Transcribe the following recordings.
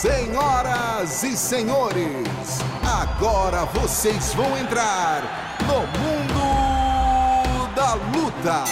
Senhoras e senhores, agora vocês vão entrar no mundo da luta.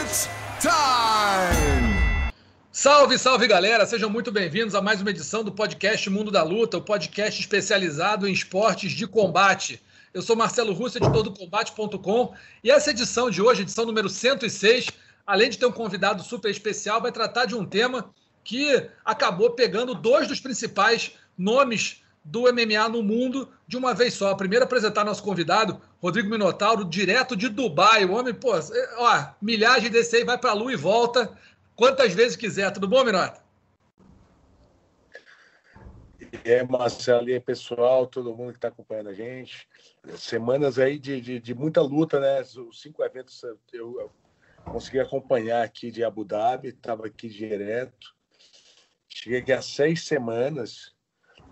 It's time! Salve, salve galera! Sejam muito bem-vindos a mais uma edição do podcast Mundo da Luta, o podcast especializado em esportes de combate. Eu sou Marcelo Russo, editor do Combate.com, e essa edição de hoje, edição número 106, além de ter um convidado super especial, vai tratar de um tema que acabou pegando dois dos principais nomes do MMA no mundo de uma vez só. Primeiro apresentar nosso convidado, Rodrigo Minotauro, direto de Dubai. O homem, pô, ó, milhagem desse aí vai para a lua e volta quantas vezes quiser. Tudo bom, Minota? É, Marcelo, e aí, pessoal, todo mundo que está acompanhando a gente. Semanas aí de, de, de, muita luta, né? Os cinco eventos eu, consegui acompanhar aqui de Abu Dhabi, estava aqui direto. Cheguei aqui há seis semanas,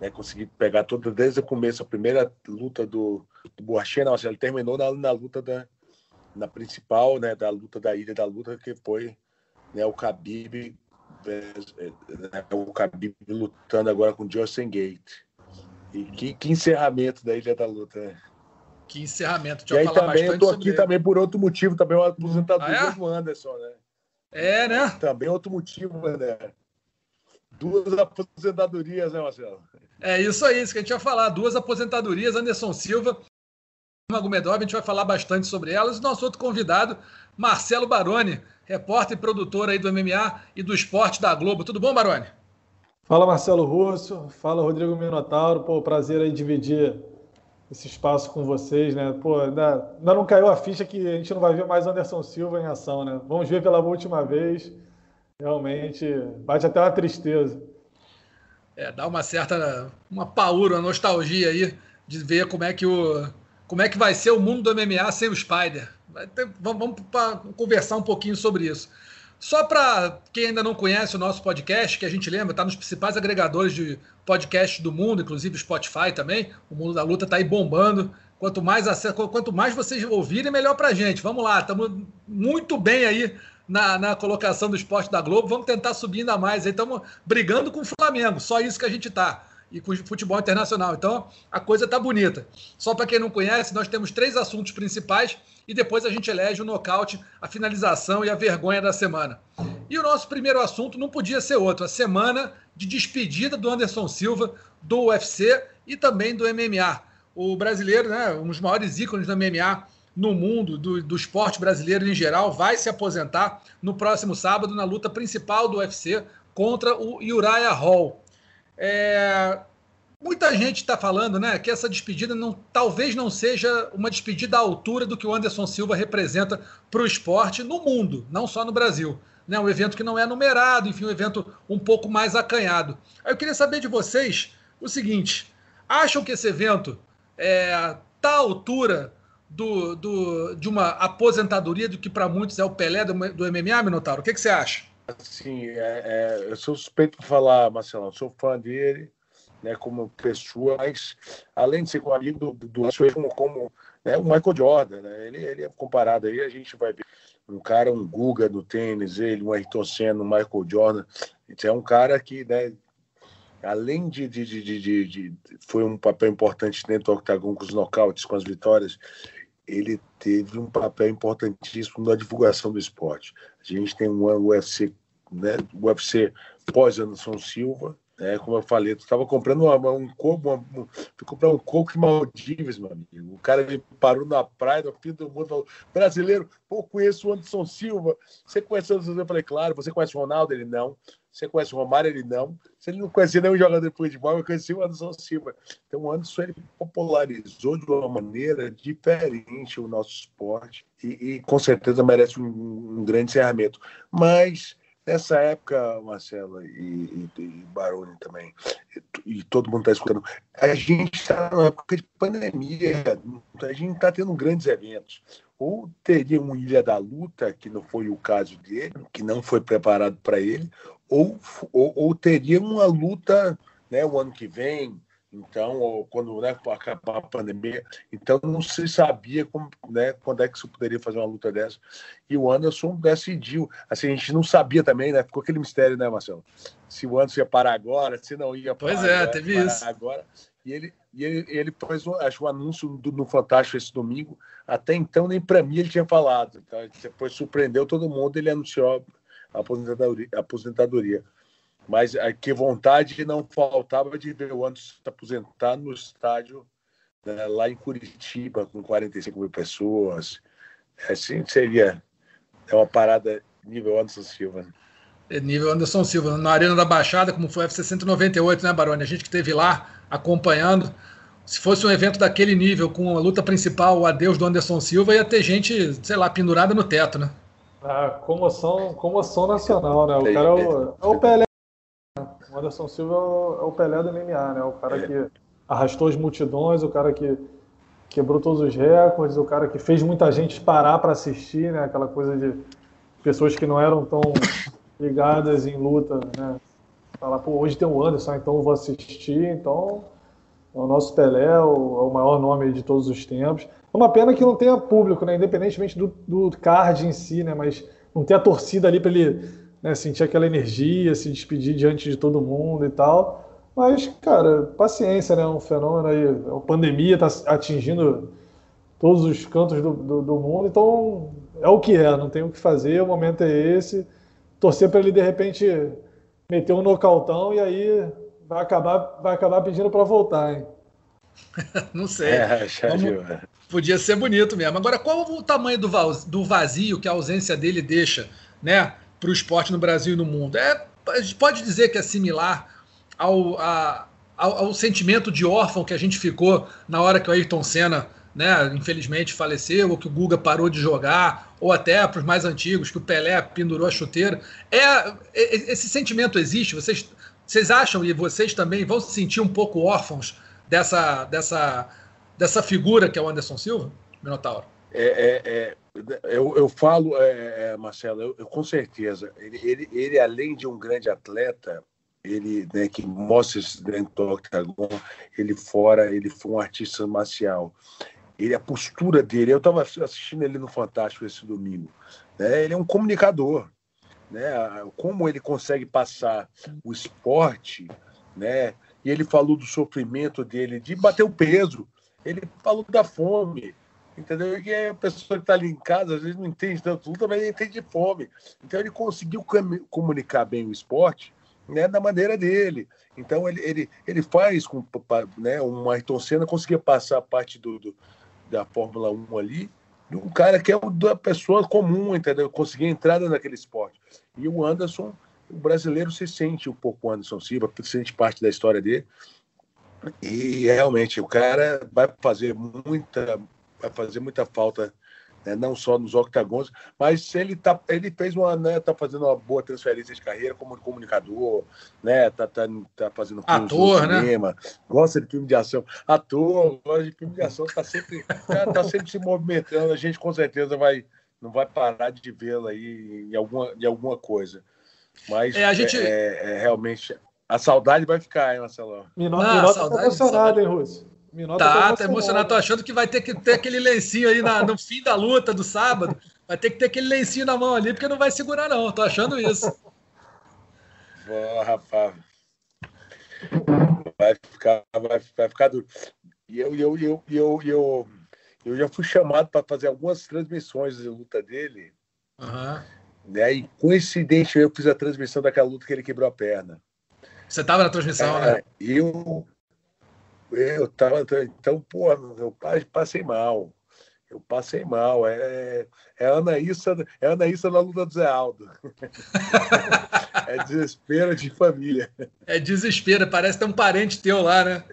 né, consegui pegar tudo desde o começo, a primeira luta do, do Boachê, não, ele terminou na, na luta da na principal, né, da luta da ilha da luta, que foi né, o Khabib, é, é, o Khabib lutando agora com o Justin Gate. E que, que encerramento da ilha da luta, né? Que encerramento. Deixa e aí também eu tô aqui ele. também por outro motivo, também uma aposentadoria ah, é? do Anderson, né? É, né? Também outro motivo, né? Duas aposentadorias, né, Marcelo? É isso aí, isso que a gente vai falar. Duas aposentadorias, Anderson Silva, Magomedov, a gente vai falar bastante sobre elas. E nosso outro convidado, Marcelo Baroni, repórter e produtor aí do MMA e do esporte da Globo. Tudo bom, Baroni? Fala, Marcelo Russo. Fala, Rodrigo Minotauro. Pô, prazer aí dividir esse espaço com vocês, né? Pô, ainda, ainda não caiu a ficha que a gente não vai ver mais Anderson Silva em ação, né? Vamos ver pela última vez. Realmente bate até uma tristeza. É, dá uma certa uma paura, uma nostalgia aí de ver como é que o como é que vai ser o mundo do MMA sem o Spider. Ter, vamos, vamos conversar um pouquinho sobre isso. Só para quem ainda não conhece o nosso podcast, que a gente lembra, está nos principais agregadores de podcast do mundo, inclusive Spotify também. O Mundo da Luta está aí bombando. Quanto mais quanto mais vocês ouvirem, melhor para a gente. Vamos lá, estamos muito bem aí na, na, colocação do esporte da Globo. Vamos tentar subir ainda mais. Estamos brigando com o Flamengo, só isso que a gente está. E com o futebol internacional. Então a coisa está bonita. Só para quem não conhece, nós temos três assuntos principais e depois a gente elege o nocaute, a finalização e a vergonha da semana. E o nosso primeiro assunto não podia ser outro, a semana de despedida do Anderson Silva do UFC e também do MMA. O brasileiro, né, um dos maiores ícones do MMA no mundo, do, do esporte brasileiro em geral, vai se aposentar no próximo sábado na luta principal do UFC contra o Uriah Hall. É, Muita gente está falando né, que essa despedida não, talvez não seja uma despedida à altura do que o Anderson Silva representa para o esporte no mundo, não só no Brasil. Né, um evento que não é numerado, enfim, um evento um pouco mais acanhado. Eu queria saber de vocês o seguinte: acham que esse evento está é, tá à altura do, do, de uma aposentadoria do que para muitos é o Pelé do, do MMA, Minotauro? O que, que você acha? Sim, é, é, eu sou suspeito para falar, Marcelo, sou fã dele né, como pessoa, mas além de ser um amigo do, do, do como, como né, o Michael Jordan, né, ele, ele é comparado aí, a gente vai ver um cara, um Guga no tênis, ele, um Ayrton Senna, um Michael Jordan, é um cara que, né, além de, de, de, de, de foi um papel importante dentro do octagon com os nocautes, com as vitórias, ele teve um papel importantíssimo na divulgação do esporte. A gente tem um UFC, né, UFC pós Anderson Silva, é, como eu falei, tu estava comprando uma, um coco, uma, um, comprando um coco de Maldivas, meu amigo. O cara me parou na praia, no fim do mundo, falou: brasileiro, pô, conheço o Anderson Silva. Você conhece o Anderson Silva? Eu falei, claro. Você conhece o Ronaldo? Ele não. Você conhece o Romário? Ele não. Se ele não conhecia nenhum jogador de futebol, eu conheci o Anderson Silva. Então, o Anderson ele popularizou de uma maneira diferente o nosso esporte e, e com certeza merece um, um grande encerramento. Mas Nessa época, Marcela e, e, e Baroni também, e, e, todo mundo está escutando, a gente está numa época de pandemia, a gente está tendo grandes eventos. Ou teria um Ilha da Luta, que não foi o caso dele, que não foi preparado para ele, ou, ou, ou, teria uma luta né, o ano que vem, Então, quando né, acabar a pandemia, então não se sabia como, né, quando é que se poderia fazer uma luta dessa. E o Anderson decidiu. Assim, a gente não sabia também, né? Ficou aquele mistério, né, Marcelo? Se o Anderson ia parar agora, se não ia parar. Pois é, teve isso. Agora. E ele, e ele, ele fez, acho, um anúncio do, no Fantástico esse domingo. Até então, nem para mim ele tinha falado. Então, depois surpreendeu todo mundo, ele anunciou a aposentadoria. A aposentadoria. Mas é, que vontade não faltava de ver o Anderson se aposentar no estádio né, lá em Curitiba, com 45 mil pessoas. Assim seria é uma parada nível Anderson Silva. Né? É nível Anderson Silva, na Arena da Baixada, como foi a FC 198, né, Baroni? A gente que esteve lá acompanhando. Se fosse um evento daquele nível, com a luta principal, o adeus do Anderson Silva, ia ter gente, sei lá, pendurada no teto, né? Ah, comoção, comoção nacional, né? O cara é o, é o Pelé o Anderson Silva é o Pelé do MMA, né? O cara é. que arrastou as multidões, o cara que quebrou todos os recordes, o cara que fez muita gente parar para assistir, né? Aquela coisa de pessoas que não eram tão ligadas em luta, né? Falar, pô, hoje tem o Anderson, então eu vou assistir. Então, é o nosso Pelé, é o, é o maior nome de todos os tempos. É uma pena que não tenha público, né? Independentemente do, do card em si, né? Mas não ter a torcida ali para ele né, sentir aquela energia, se despedir diante de todo mundo e tal. Mas, cara, paciência, né? Um fenômeno aí. A pandemia está atingindo todos os cantos do, do, do, mundo, então é o que é, não tem o que fazer, o momento é esse. Torcer para ele de repente meter um nocautão e aí vai acabar, vai acabar pedindo para voltar, hein? não sei. É, Vamos... É. Podia ser bonito mesmo. Agora, qual o tamanho do vazio que a ausência dele deixa, né? Para o esporte no Brasil e no mundo. É, a gente pode dizer que é similar ao, a, ao, ao, sentimento de órfão que a gente ficou na hora que o Ayrton Senna, né, infelizmente, faleceu, ou que o Guga parou de jogar, ou até para os mais antigos, que o Pelé pendurou a chuteira. É, esse sentimento existe? Vocês, vocês acham e vocês também vão se sentir um pouco órfãos dessa, dessa, dessa figura que é o Anderson Silva, Minotauro? É, é, é, eu, eu falo, é, é, Marcelo, eu, eu, com certeza, ele, ele, ele, além de um grande atleta, ele né, que mostra esse dentro do octagon, ele fora, ele foi um artista marcial. Ele, a postura dele, eu estava assistindo ele no Fantástico esse domingo, né, ele é um comunicador. Né, como ele consegue passar o esporte, né, e ele falou do sofrimento dele, de bater o peso, ele falou da fome, entendeu? E a pessoa que está ali em casa, às vezes não entende tanto luta, mas ele entende de fome. Então ele conseguiu comunicar bem o esporte né, da maneira dele. Então ele, ele, ele faz com né, uma Ayrton Senna conseguia passar a parte do, do, da Fórmula 1 ali um cara que é da pessoa comum, entendeu? Conseguir entrada naquele esporte. E o Anderson, o brasileiro se sente um pouco o Anderson Silva, se sente parte da história dele. E realmente o cara vai fazer muita vai fazer muita falta, né, não só nos octagons, mas ele tá, ele fez uma, né, tá fazendo uma boa transferência de carreira como comunicador, né, tá, tá, tá fazendo ator, né? cinema, gosta de filme de ação, ator, gosta de filme de ação, tá sempre, tá, tá sempre se movimentando, a gente com certeza vai não vai parar de vê-lo aí em alguma, em alguma coisa. Mas é, a gente... é, é, é realmente a saudade vai ficar, hein, Marcelo? Minota, ah, Minota tá emocionado, hein, Russo? Minota tá, tá emocionado. Tô achando que vai ter que ter aquele lencinho aí na, no fim da luta do sábado. Vai ter que ter aquele lencinho na mão ali, porque não vai segurar, não. Tô achando isso. Pô, rapaz. Vai ficar, vai, vai ficar duro. E eu, eu, eu, eu, eu, eu já fui chamado para fazer algumas transmissões de luta dele. Uhum. Né? E coincidente, eu fiz a transmissão daquela luta que ele quebrou a perna. Você estava na transmissão, é, né? Eu eu tava, então, pô, eu passei mal. Eu passei mal. É, é Anaísa, é Anaísa na luta do Zé Aldo. é desespero de família. É desespero, parece ter um parente teu lá, né?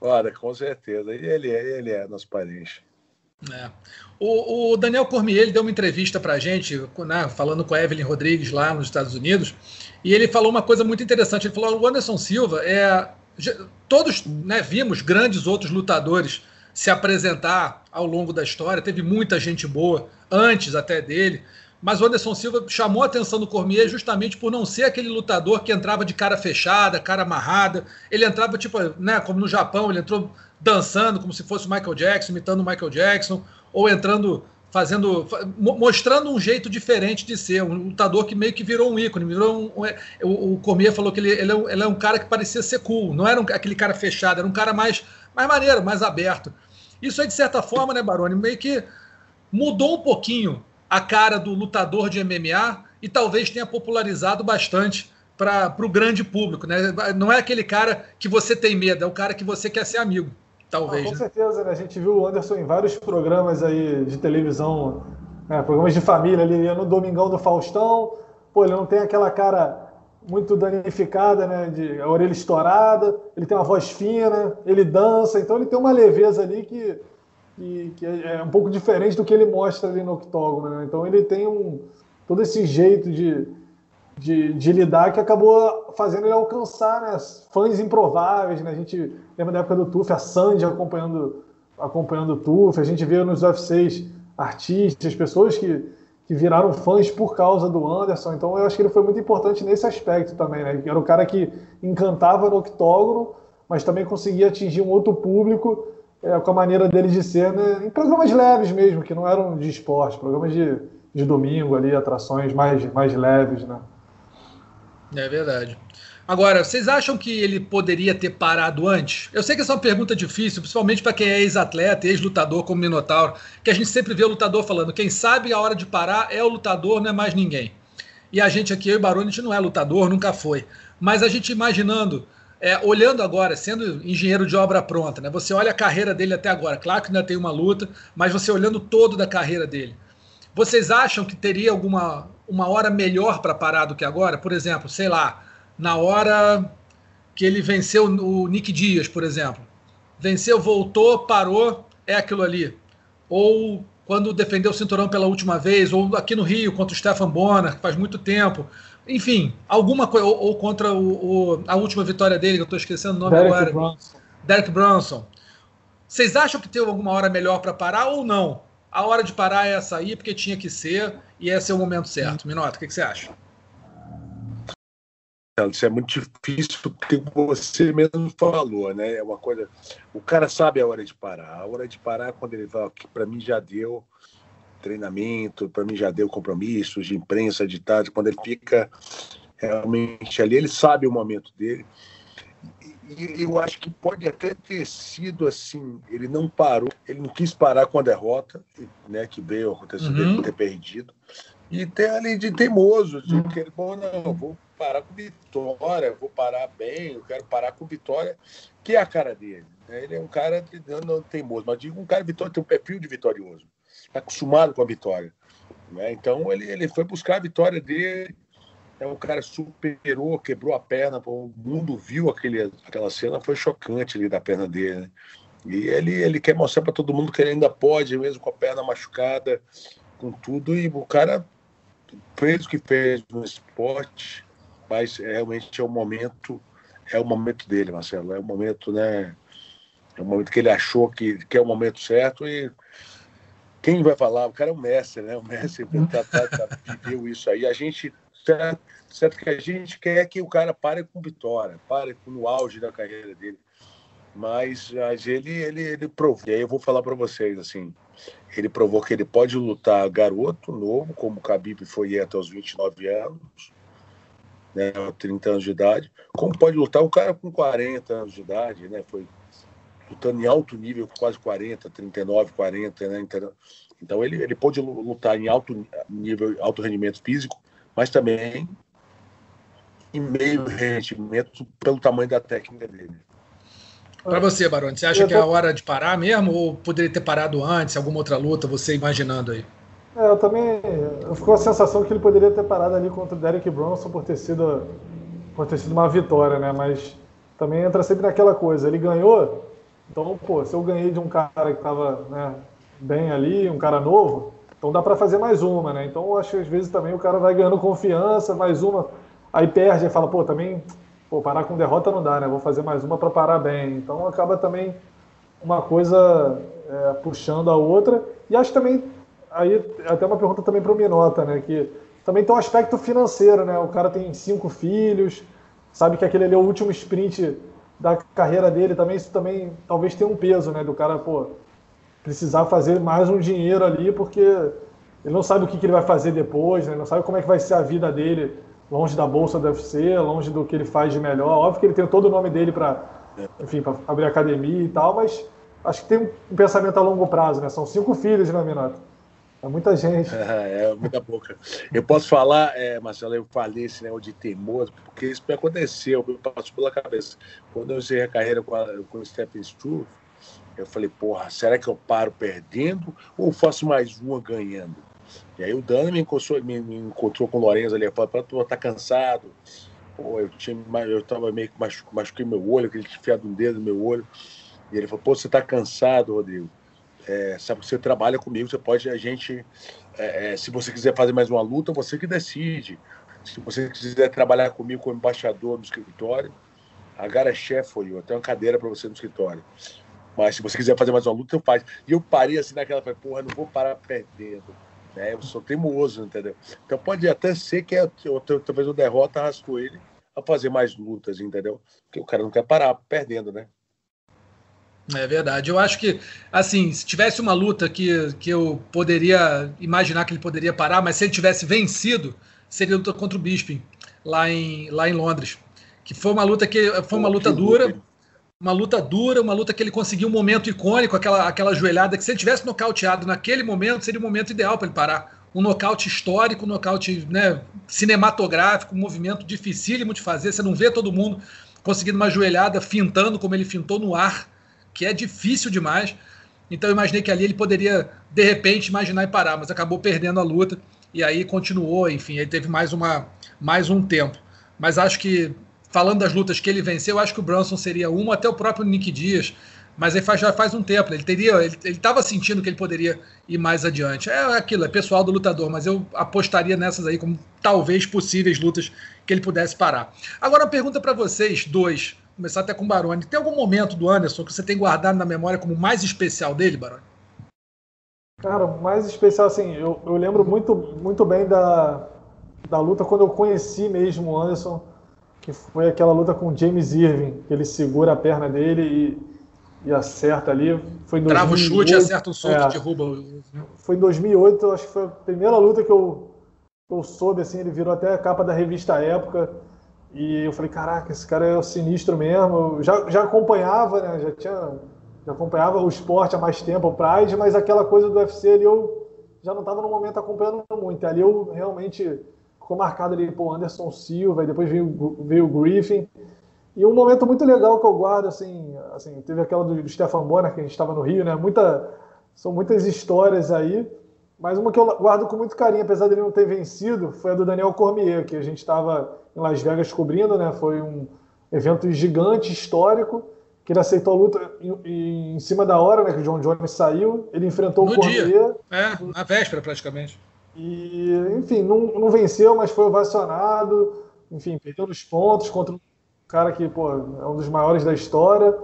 Olha, com certeza. Ele é, ele é nosso parente. É. O, o, Daniel Cormier ele deu uma entrevista para a gente, né, falando com a Evelyn Rodrigues lá nos Estados Unidos, e ele falou uma coisa muito interessante. Ele falou: o Anderson Silva é todos né, vimos grandes outros lutadores se apresentar ao longo da história. Teve muita gente boa antes até dele, mas o Anderson Silva chamou a atenção do Cormier justamente por não ser aquele lutador que entrava de cara fechada, cara amarrada. Ele entrava, tipo, né, como no Japão, ele entrou dançando como se fosse o Michael Jackson, imitando o Michael Jackson, ou entrando, fazendo, mostrando um jeito diferente de ser, um lutador que meio que virou um ícone. Virou um, é, o, o Cormier falou que ele, ele, é um, ele é um cara que parecia ser cool, não era um, aquele cara fechado, era um cara mais, mais maneiro, mais aberto. Isso aí, de certa forma, né, Baroni, meio que mudou um pouquinho a cara do lutador de MMA e talvez tenha popularizado bastante para o grande público. Né? Não é aquele cara que você tem medo, é o cara que você quer ser amigo, talvez. Ah, com né? certeza, né? a gente viu o Anderson em vários programas aí de televisão, né? programas de família, ele ia no Domingão do Faustão, pô, ele não tem aquela cara muito danificada, né, de a orelha estourada, ele tem uma voz fina, ele dança, então ele tem uma leveza ali que que, que é, é um pouco diferente do que ele mostra ali no octógono. Né? Então ele tem um, todo esse jeito de, de, de, lidar que acabou fazendo ele alcançar né, fãs improváveis. Né? A gente lembra da época do Tuf, a Sandy acompanhando, acompanhando o Tuf, a gente vê nos UFCs artistas, pessoas que, que viraram fãs por causa do Anderson. Então eu acho que ele foi muito importante nesse aspecto também. Né? Era o cara que encantava no octógono, mas também conseguia atingir um outro público é, com a maneira dele de ser, né, em programas leves mesmo, que não eram de esporte, programas de, de domingo ali, atrações mais, mais leves, né? É verdade. Agora, vocês acham que ele poderia ter parado antes? Eu sei que essa é uma pergunta difícil, principalmente para quem é ex-atleta, ex-lutador como Minotauro, que a gente sempre vê o lutador falando: quem sabe a hora de parar é o lutador, não é mais ninguém. E a gente aqui, eu e o Baroni, a gente não é lutador, nunca foi. Mas a gente imaginando é, olhando agora, sendo engenheiro de obra pronta, né? Você olha a carreira dele até agora. Claro que ainda tem uma luta, mas você olhando todo da carreira dele. Vocês acham que teria alguma uma hora melhor para parar do que agora? Por exemplo, sei lá, na hora que ele venceu o Nick Dias, por exemplo. Venceu, voltou, parou, é aquilo ali. Ou quando defendeu o cinturão pela última vez, ou aqui no Rio contra o Stefan Bonner, que faz muito tempo. Enfim, alguma coisa. Ou, ou, contra o, o, a última vitória dele, que eu estou esquecendo o nome Derek agora. Bronson. Derek Bronson. Vocês acham que teve alguma hora melhor para parar ou não? A hora de parar é essa aí, porque tinha que ser, e esse é o momento certo. Minota, o que, que você acha? Isso é muito difícil porque você mesmo falou, né? É uma coisa. O cara sabe a hora de parar. A hora de parar é quando ele fala que para mim já deu treinamento, para mim já deu compromissos de imprensa, de tarde, quando ele fica realmente ali, ele sabe o momento dele. E eu acho que pode até ter sido assim, ele não parou, ele não quis parar com a derrota, né, que veio acontecer uhum. dele ter perdido, e tem ali de teimoso, de uhum. que bom, não, vou parar com vitória, vou parar bem, eu quero parar com vitória, que é a cara dele. Né? Ele é um cara não, teimoso, mas digo um cara vitório, tem um perfil de vitorioso está acostumado com a vitória. Né? Então ele, ele foi buscar a vitória dele. É um cara superou, quebrou a perna. O mundo viu aquele, aquela cena, foi chocante ali da perna dele. Né? E ele, ele quer mostrar para todo mundo que ele ainda pode, mesmo com a perna machucada, com tudo. E o cara fez o que fez no esporte, mas realmente é o momento, é o momento dele, Marcelo. É o momento, né? É o momento que ele achou que, que é o momento certo e quem vai falar? O cara é o mestre, né? O mestre tá, tá, tá, viveu isso aí. A gente, certo, certo que a gente quer que o cara pare com vitória, pare no auge da carreira dele. Mas, mas ele, ele, ele provou. E aí eu vou falar para vocês assim, ele provou que ele pode lutar garoto, novo, como o Khabib foi até os 29 anos, né, 30 anos de idade, como pode lutar um cara com 40 anos de idade, né? Foi lutando em alto nível, quase 40, 39, 40, né? Então ele, ele pode lutar em alto nível, alto rendimento físico, mas também em meio rendimento pelo tamanho da técnica dele. Para você, Barone, você acha que é a hora de parar mesmo ou poderia ter parado antes, alguma outra luta, você imaginando aí? É, eu também. Eu ficou a sensação que ele poderia ter parado ali contra o Derek Bronson por ter sido, por ter sido uma vitória, né? Mas também entra sempre naquela coisa. Ele ganhou, então, pô, se eu ganhei de um cara que estava né, bem ali, um cara novo, então dá para fazer mais uma, né? Então, eu acho que às vezes também o cara vai ganhando confiança, mais uma, aí perde e fala, pô, também, pô, parar com derrota não dá, né? Vou fazer mais uma para parar bem. Então, acaba também uma coisa é, puxando a outra. E acho também aí até uma pergunta também para o Minota, né? Que também tem um aspecto financeiro, né? O cara tem cinco filhos, sabe que aquele ali é o último sprint da carreira dele também, isso também talvez tenha um peso, né? Do cara, pô, precisar fazer mais um dinheiro ali, porque ele não sabe o que, que ele vai fazer depois, né? Não sabe como é que vai ser a vida dele longe da bolsa do UFC, longe do que ele faz de melhor. Óbvio que ele tem todo o nome dele para, enfim, para abrir academia e tal, mas acho que tem um pensamento a longo prazo, né? São cinco filhos, né, Minato? É muita gente. É, é muita boca. Eu posso falar, é, Marcelo, eu falei esse negócio de teimoso, porque isso me aconteceu, me passou pela cabeça. Quando eu encerrei a carreira com, a, com o Stephen Struve, eu falei, porra, será que eu paro perdendo ou faço mais uma ganhando? E aí o Dano me encontrou, me, me encontrou com o Lourenço ali, falou, tu tá cansado. Pô, eu, tinha, eu tava meio que machuquei, machuquei meu olho, aquele enfiado um dedo no meu olho. E ele falou, pô, você tá cansado, Rodrigo é, sabe, você trabalha comigo, você pode, a gente, é, é, se você quiser fazer mais uma luta, você que decide. Se você quiser trabalhar comigo como embaixador no escritório, a Gara foi eu, tenho uma cadeira para você no escritório. Mas se você quiser fazer mais uma luta, eu faço. E eu parei assim naquela, falei, porra, não vou parar perdendo. Né? Eu sou teimoso, entendeu? Então pode até ser que eu, talvez eu derrota arrastou ele a fazer mais lutas, entendeu? Porque o cara não quer parar perdendo, né? É verdade. Eu acho que, assim, se tivesse uma luta que, que eu poderia imaginar que ele poderia parar, mas se ele tivesse vencido, seria a luta contra o Bisping, lá em, lá em Londres. Que foi uma luta que foi uma luta dura, uma luta dura, uma luta que ele conseguiu um momento icônico, aquela, aquela joelhada que se ele tivesse nocauteado naquele momento, seria o momento ideal para ele parar. Um nocaute histórico, um nocaute né, cinematográfico, um movimento dificílimo de fazer. Você não vê todo mundo conseguindo uma joelhada fintando como ele fintou no ar que é difícil demais. Então eu imaginei que ali ele poderia, de repente, imaginar e parar, mas acabou perdendo a luta e aí continuou, enfim, ele teve mais, uma, mais um tempo. Mas acho que, falando das lutas que ele venceu, acho que o Brunson seria uma, até o próprio Nick Dias, mas faz, já faz um tempo, né? ele teria, ele estava sentindo que ele poderia ir mais adiante. É aquilo, é pessoal do lutador, mas eu apostaria nessas aí como talvez possíveis lutas que ele pudesse parar. Agora, uma pergunta para vocês dois começar até com o Baroni. Tem algum momento do Anderson que você tem guardado na memória como mais especial dele, Baroni? Cara, mais especial, assim, eu, eu lembro muito, muito bem da, da luta quando eu conheci mesmo o Anderson, que foi aquela luta com o James Irving, que ele segura a perna dele e, e acerta ali. Foi em 2008, Trava o chute e acerta o soco, é, derruba. Foi em 2008, acho que foi a primeira luta que eu, eu soube, assim, ele virou até a capa da revista Época. E eu falei, caraca, esse cara é sinistro mesmo. Eu já, já acompanhava, né? Já tinha. Já acompanhava o esporte há mais tempo, o Pride, mas aquela coisa do UFC ali eu já não estava no momento acompanhando muito. Ali eu realmente ficou marcado ali, pô, Anderson Silva, e depois veio, veio o Griffin. E um momento muito legal que eu guardo, assim, assim teve aquela do, do Stefan Bonner, que a gente estava no Rio, né? Muita, são muitas histórias aí, mas uma que eu guardo com muito carinho, apesar dele não ter vencido, foi a do Daniel Cormier, que a gente estava em Las Vegas cobrindo, né? Foi um evento gigante, histórico, que ele aceitou a luta em, em cima da hora, né? Que o John Jones saiu, ele enfrentou no o Cormier. Dia. É, na véspera praticamente. E, enfim, não, não venceu, mas foi ovacionado, enfim, perdeu os pontos contra um cara que, pô, é um dos maiores da história.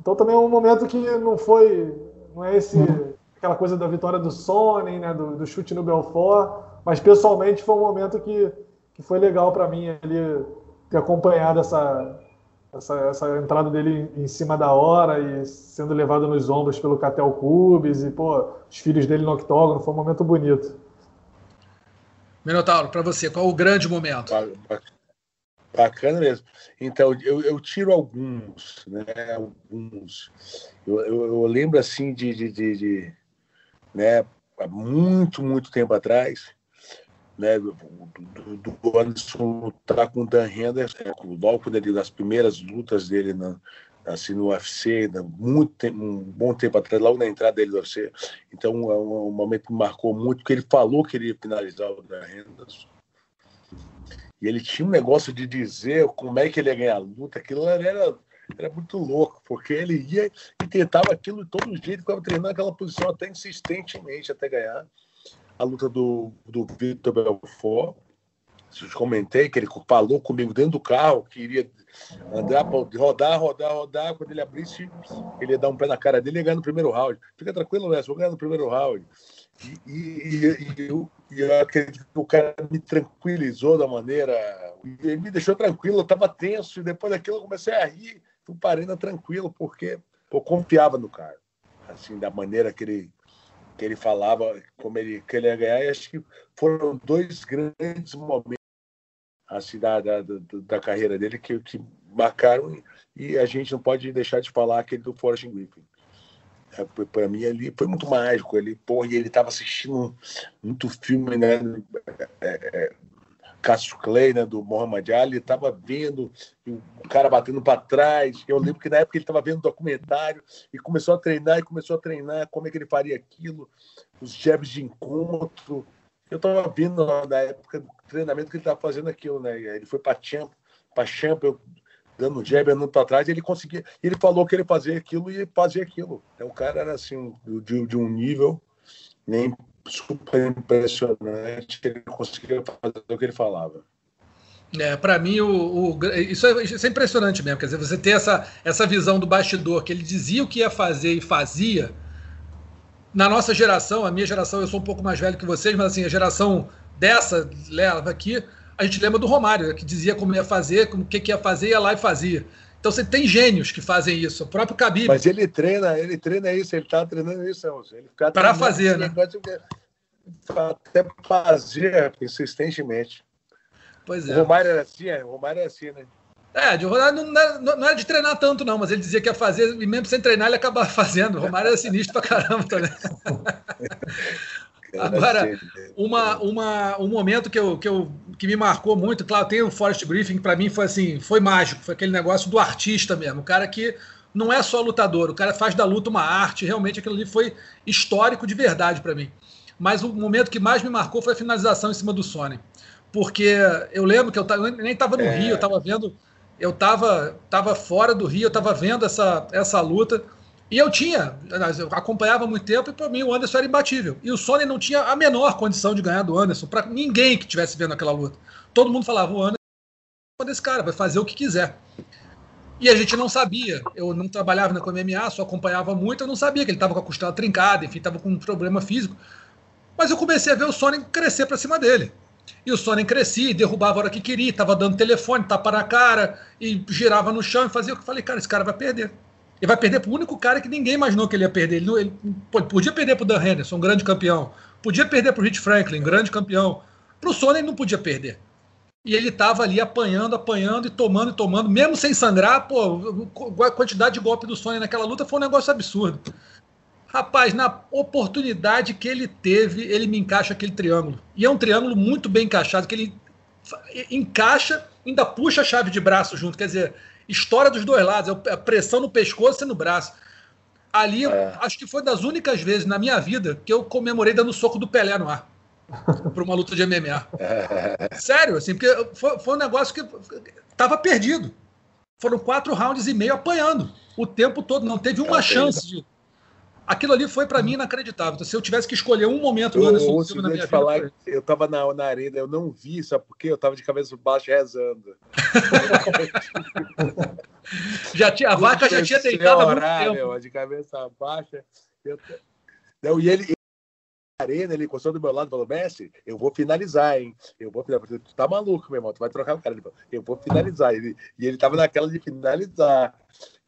Então também é um momento que não foi, não é esse aquela coisa da vitória do Sony, né, do, do chute no Belfort, mas pessoalmente foi um momento que que foi legal para mim ali ter acompanhado essa, essa, essa, entrada dele em cima da hora e sendo levado nos ombros pelo Catel Cubes e pô, os filhos dele no octógono, foi um momento bonito. Minotauro, para você, qual o grande momento? Bacana mesmo. Então, eu, eu tiro alguns, né? Alguns. Eu, eu, eu lembro assim de, de, de, de, né? Há muito, muito tempo atrás, né, do, do, do Anderson lutar com o Dan Henderson, logo dele, das primeiras lutas dele na, assim, no UFC, muito tempo, um bom tempo atrás, logo na entrada dele no UFC. Então, é um, um, momento que marcou muito, porque ele falou que ele ia finalizar o Henderson. E ele tinha um negócio de dizer como é que ele ia ganhar a luta, aquilo era, era muito louco, porque ele ia e tentava aquilo de todo jeito, ficava treinando aquela posição até insistentemente até ganhar a luta do, do Vitor Belfort, comentei que ele falou comigo dentro do carro que iria andar, rodar, rodar, rodar. Quando ele abrisse, ele ia dar um pé na cara dele e ganhar no primeiro round. Fica tranquilo, Messi, vou ganhar no primeiro round. E, e, e, e eu, eu acredito que o cara me tranquilizou da maneira. Ele me deixou tranquilo, eu estava tenso, e depois daquilo eu comecei a rir. Fui parando tranquilo, porque eu confiava no cara. Assim, da maneira que ele, que ele falava, como ele, que ele ia ganhar. E acho que foram dois grandes momentos assim, da, da, da carreira dele que, que marcaram. E a gente não pode deixar de falar aquele do Forrest Griffin. É, para mim ali foi muito mágico. Ele, porra, e ele estava assistindo muito filme, né? É, é, Cássio Clay, né, do Muhammad Ali, estava vendo o cara batendo para trás. Eu lembro que na época ele estava vendo documentário e começou a treinar e começou a treinar como é que ele faria aquilo, os jabs de encontro. Eu estava vendo na época treinamento que ele estava fazendo aquilo, né? Ele foi para Champ, para Champ, dando jab, andando para trás, ele conseguia. Ele falou que ele fazia aquilo e fazia aquilo. Então, o cara era assim, de, de um nível nem super impressionante, ele conseguia fazer o que ele falava. É, para mim, o, o isso, é, isso, é, impressionante mesmo. Quer dizer, você ter essa, essa visão do bastidor, que ele dizia o que ia fazer e fazia. Na nossa geração, a minha geração, eu sou um pouco mais velho que vocês, mas assim, a geração dessa leva aqui, a gente lembra do Romário, que dizia como ia fazer, como que, que ia fazer, ia lá e fazia. Então você tem gênios que fazem isso, o próprio Khabib. Mas ele treina, ele treina isso, ele está treinando isso, ele para fazer, né? Até fazer insistentemente. Pois é. O Romário era assim, é, o Romário era assim, né? É, de Romário não, não, não, era de treinar tanto, não, mas ele dizia que ia fazer, e mesmo sem treinar, ele acabava fazendo. O Romário era sinistro pra caramba também. Agora, uma, uma, um momento que, eu, que, eu, que me marcou muito, claro, tem o Forrest Griffin, para mim foi assim, foi mágico, foi aquele negócio do artista mesmo, o cara que não é só lutador, o cara faz da luta uma arte, realmente aquilo ali foi histórico de verdade para mim. Mas o momento que mais me marcou foi a finalização em cima do Sony. Porque eu lembro que eu, eu nem estava no é... Rio, eu estava vendo, eu estava tava fora do Rio, eu estava vendo essa, essa luta. E eu tinha, eu acompanhava muito tempo e para mim o Anderson era imbatível. E o Sony não tinha a menor condição de ganhar do Anderson, para ninguém que estivesse vendo aquela luta. Todo mundo falava: o Anderson é desse cara, vai fazer o que quiser. E a gente não sabia. Eu não trabalhava na MMA, só acompanhava muito, eu não sabia que ele estava com a costela trincada, enfim, estava com um problema físico. Mas eu comecei a ver o Sony crescer para cima dele. E o Sony crescia, derrubava a hora que queria, estava dando telefone, tapa na cara, e girava no chão e fazia o que eu falei, cara, esse cara vai perder. Ele vai perder para o único cara que ninguém imaginou que ele ia perder. Ele, ele podia perder para o Dan Henderson, um grande campeão. Podia perder para o Rich Franklin, grande campeão. Para o Sony ele não podia perder. E ele estava ali apanhando, apanhando e tomando e tomando, mesmo sem sangrar. Pô, a quantidade de golpe do Sony naquela luta foi um negócio absurdo. Rapaz, na oportunidade que ele teve, ele me encaixa aquele triângulo. E é um triângulo muito bem encaixado, que ele encaixa, ainda puxa a chave de braço junto. Quer dizer, História dos dois lados, é a pressão no pescoço e no braço. Ali, é. acho que foi das únicas vezes na minha vida que eu comemorei dando soco do Pelé no ar. para uma luta de MMA. Sério, assim, porque foi, foi um negócio que tava perdido. Foram quatro rounds e meio apanhando o tempo todo. Não teve uma chance de, aquilo ali foi para mim inacreditável. Então, se eu tivesse que escolher um momento do Anderson Silva na minha falar vida. eu estava na, na arena, eu não vi, sabe por quê? Eu estava de cabeça baixa rezando. já tinha, a vaca já tinha deitado há muito tempo. de cabeça baixa. Eu, não, e ele, arena, ele encostou do meu lado e falou: Messi, eu vou finalizar, hein? Eu vou finalizar. Tu tá maluco, meu irmão, tu vai trocar o cara. Ele falou, eu vou finalizar. Ele, e ele tava naquela de finalizar.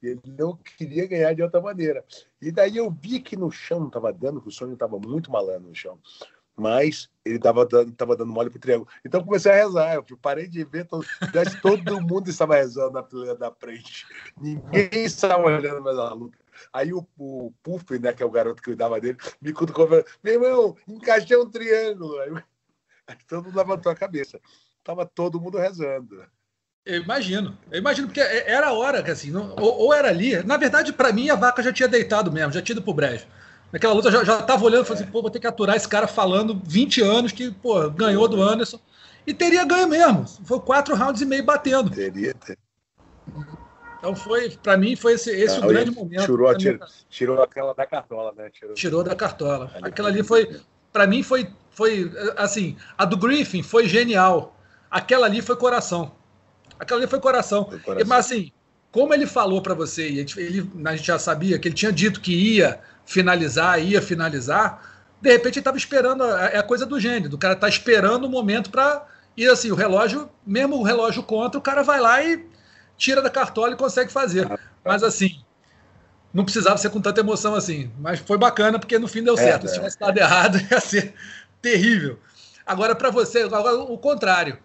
Ele não queria ganhar de outra maneira. E daí eu vi que no chão não estava dando, que o sonho estava muito malandro no chão. Mas ele estava dando, tava dando mole pro triângulo. Então comecei a rezar. Eu parei de ver, todo, todo mundo estava rezando na fileira da frente. Ninguém estava olhando mais a luta. Aí o, o Puff, né, que é o garoto que cuidava dele, me cutucou meu irmão, encaixei um triângulo. Aí, aí todo mundo levantou a cabeça. Tava todo mundo rezando. Eu imagino, eu imagino, porque é, era a hora que assim, não, ou, ou, era ali. Na verdade, para mim, a vaca já tinha deitado mesmo, já tinha ido pro brejo. Naquela luta já, já tava olhando e falei assim, pô, vou ter que aturar esse cara falando 20 anos que, pô, ganhou do Anderson. E teria ganho mesmo. Foi quatro rounds e meio batendo. Teria, teria. Então foi, para mim, foi esse, esse ah, o grande momento. Tirou, tirou, tirou aquela da cartola, né? Tirou, tirou da cartola. Ali Aquela ali foi, para mim, foi, foi assim, a do Griffin foi genial aquela ali foi coração. Aquela ali foi coração. Foi coração. Mas assim, como ele falou para você, e a gente, ele, a gente já sabia que ele tinha dito que ia finalizar, ia finalizar, de repente ele estava esperando, é a coisa do gênio, do cara tá esperando o momento para. E assim, o relógio, mesmo o relógio contra, o cara vai lá e tira da cartola e consegue fazer. Mas assim, não precisava ser com tanta emoção assim. Mas foi bacana porque no fim deu é, certo. É, Se tivesse dado errado, ia ser terrível. Agora, para você, agora, o contrário.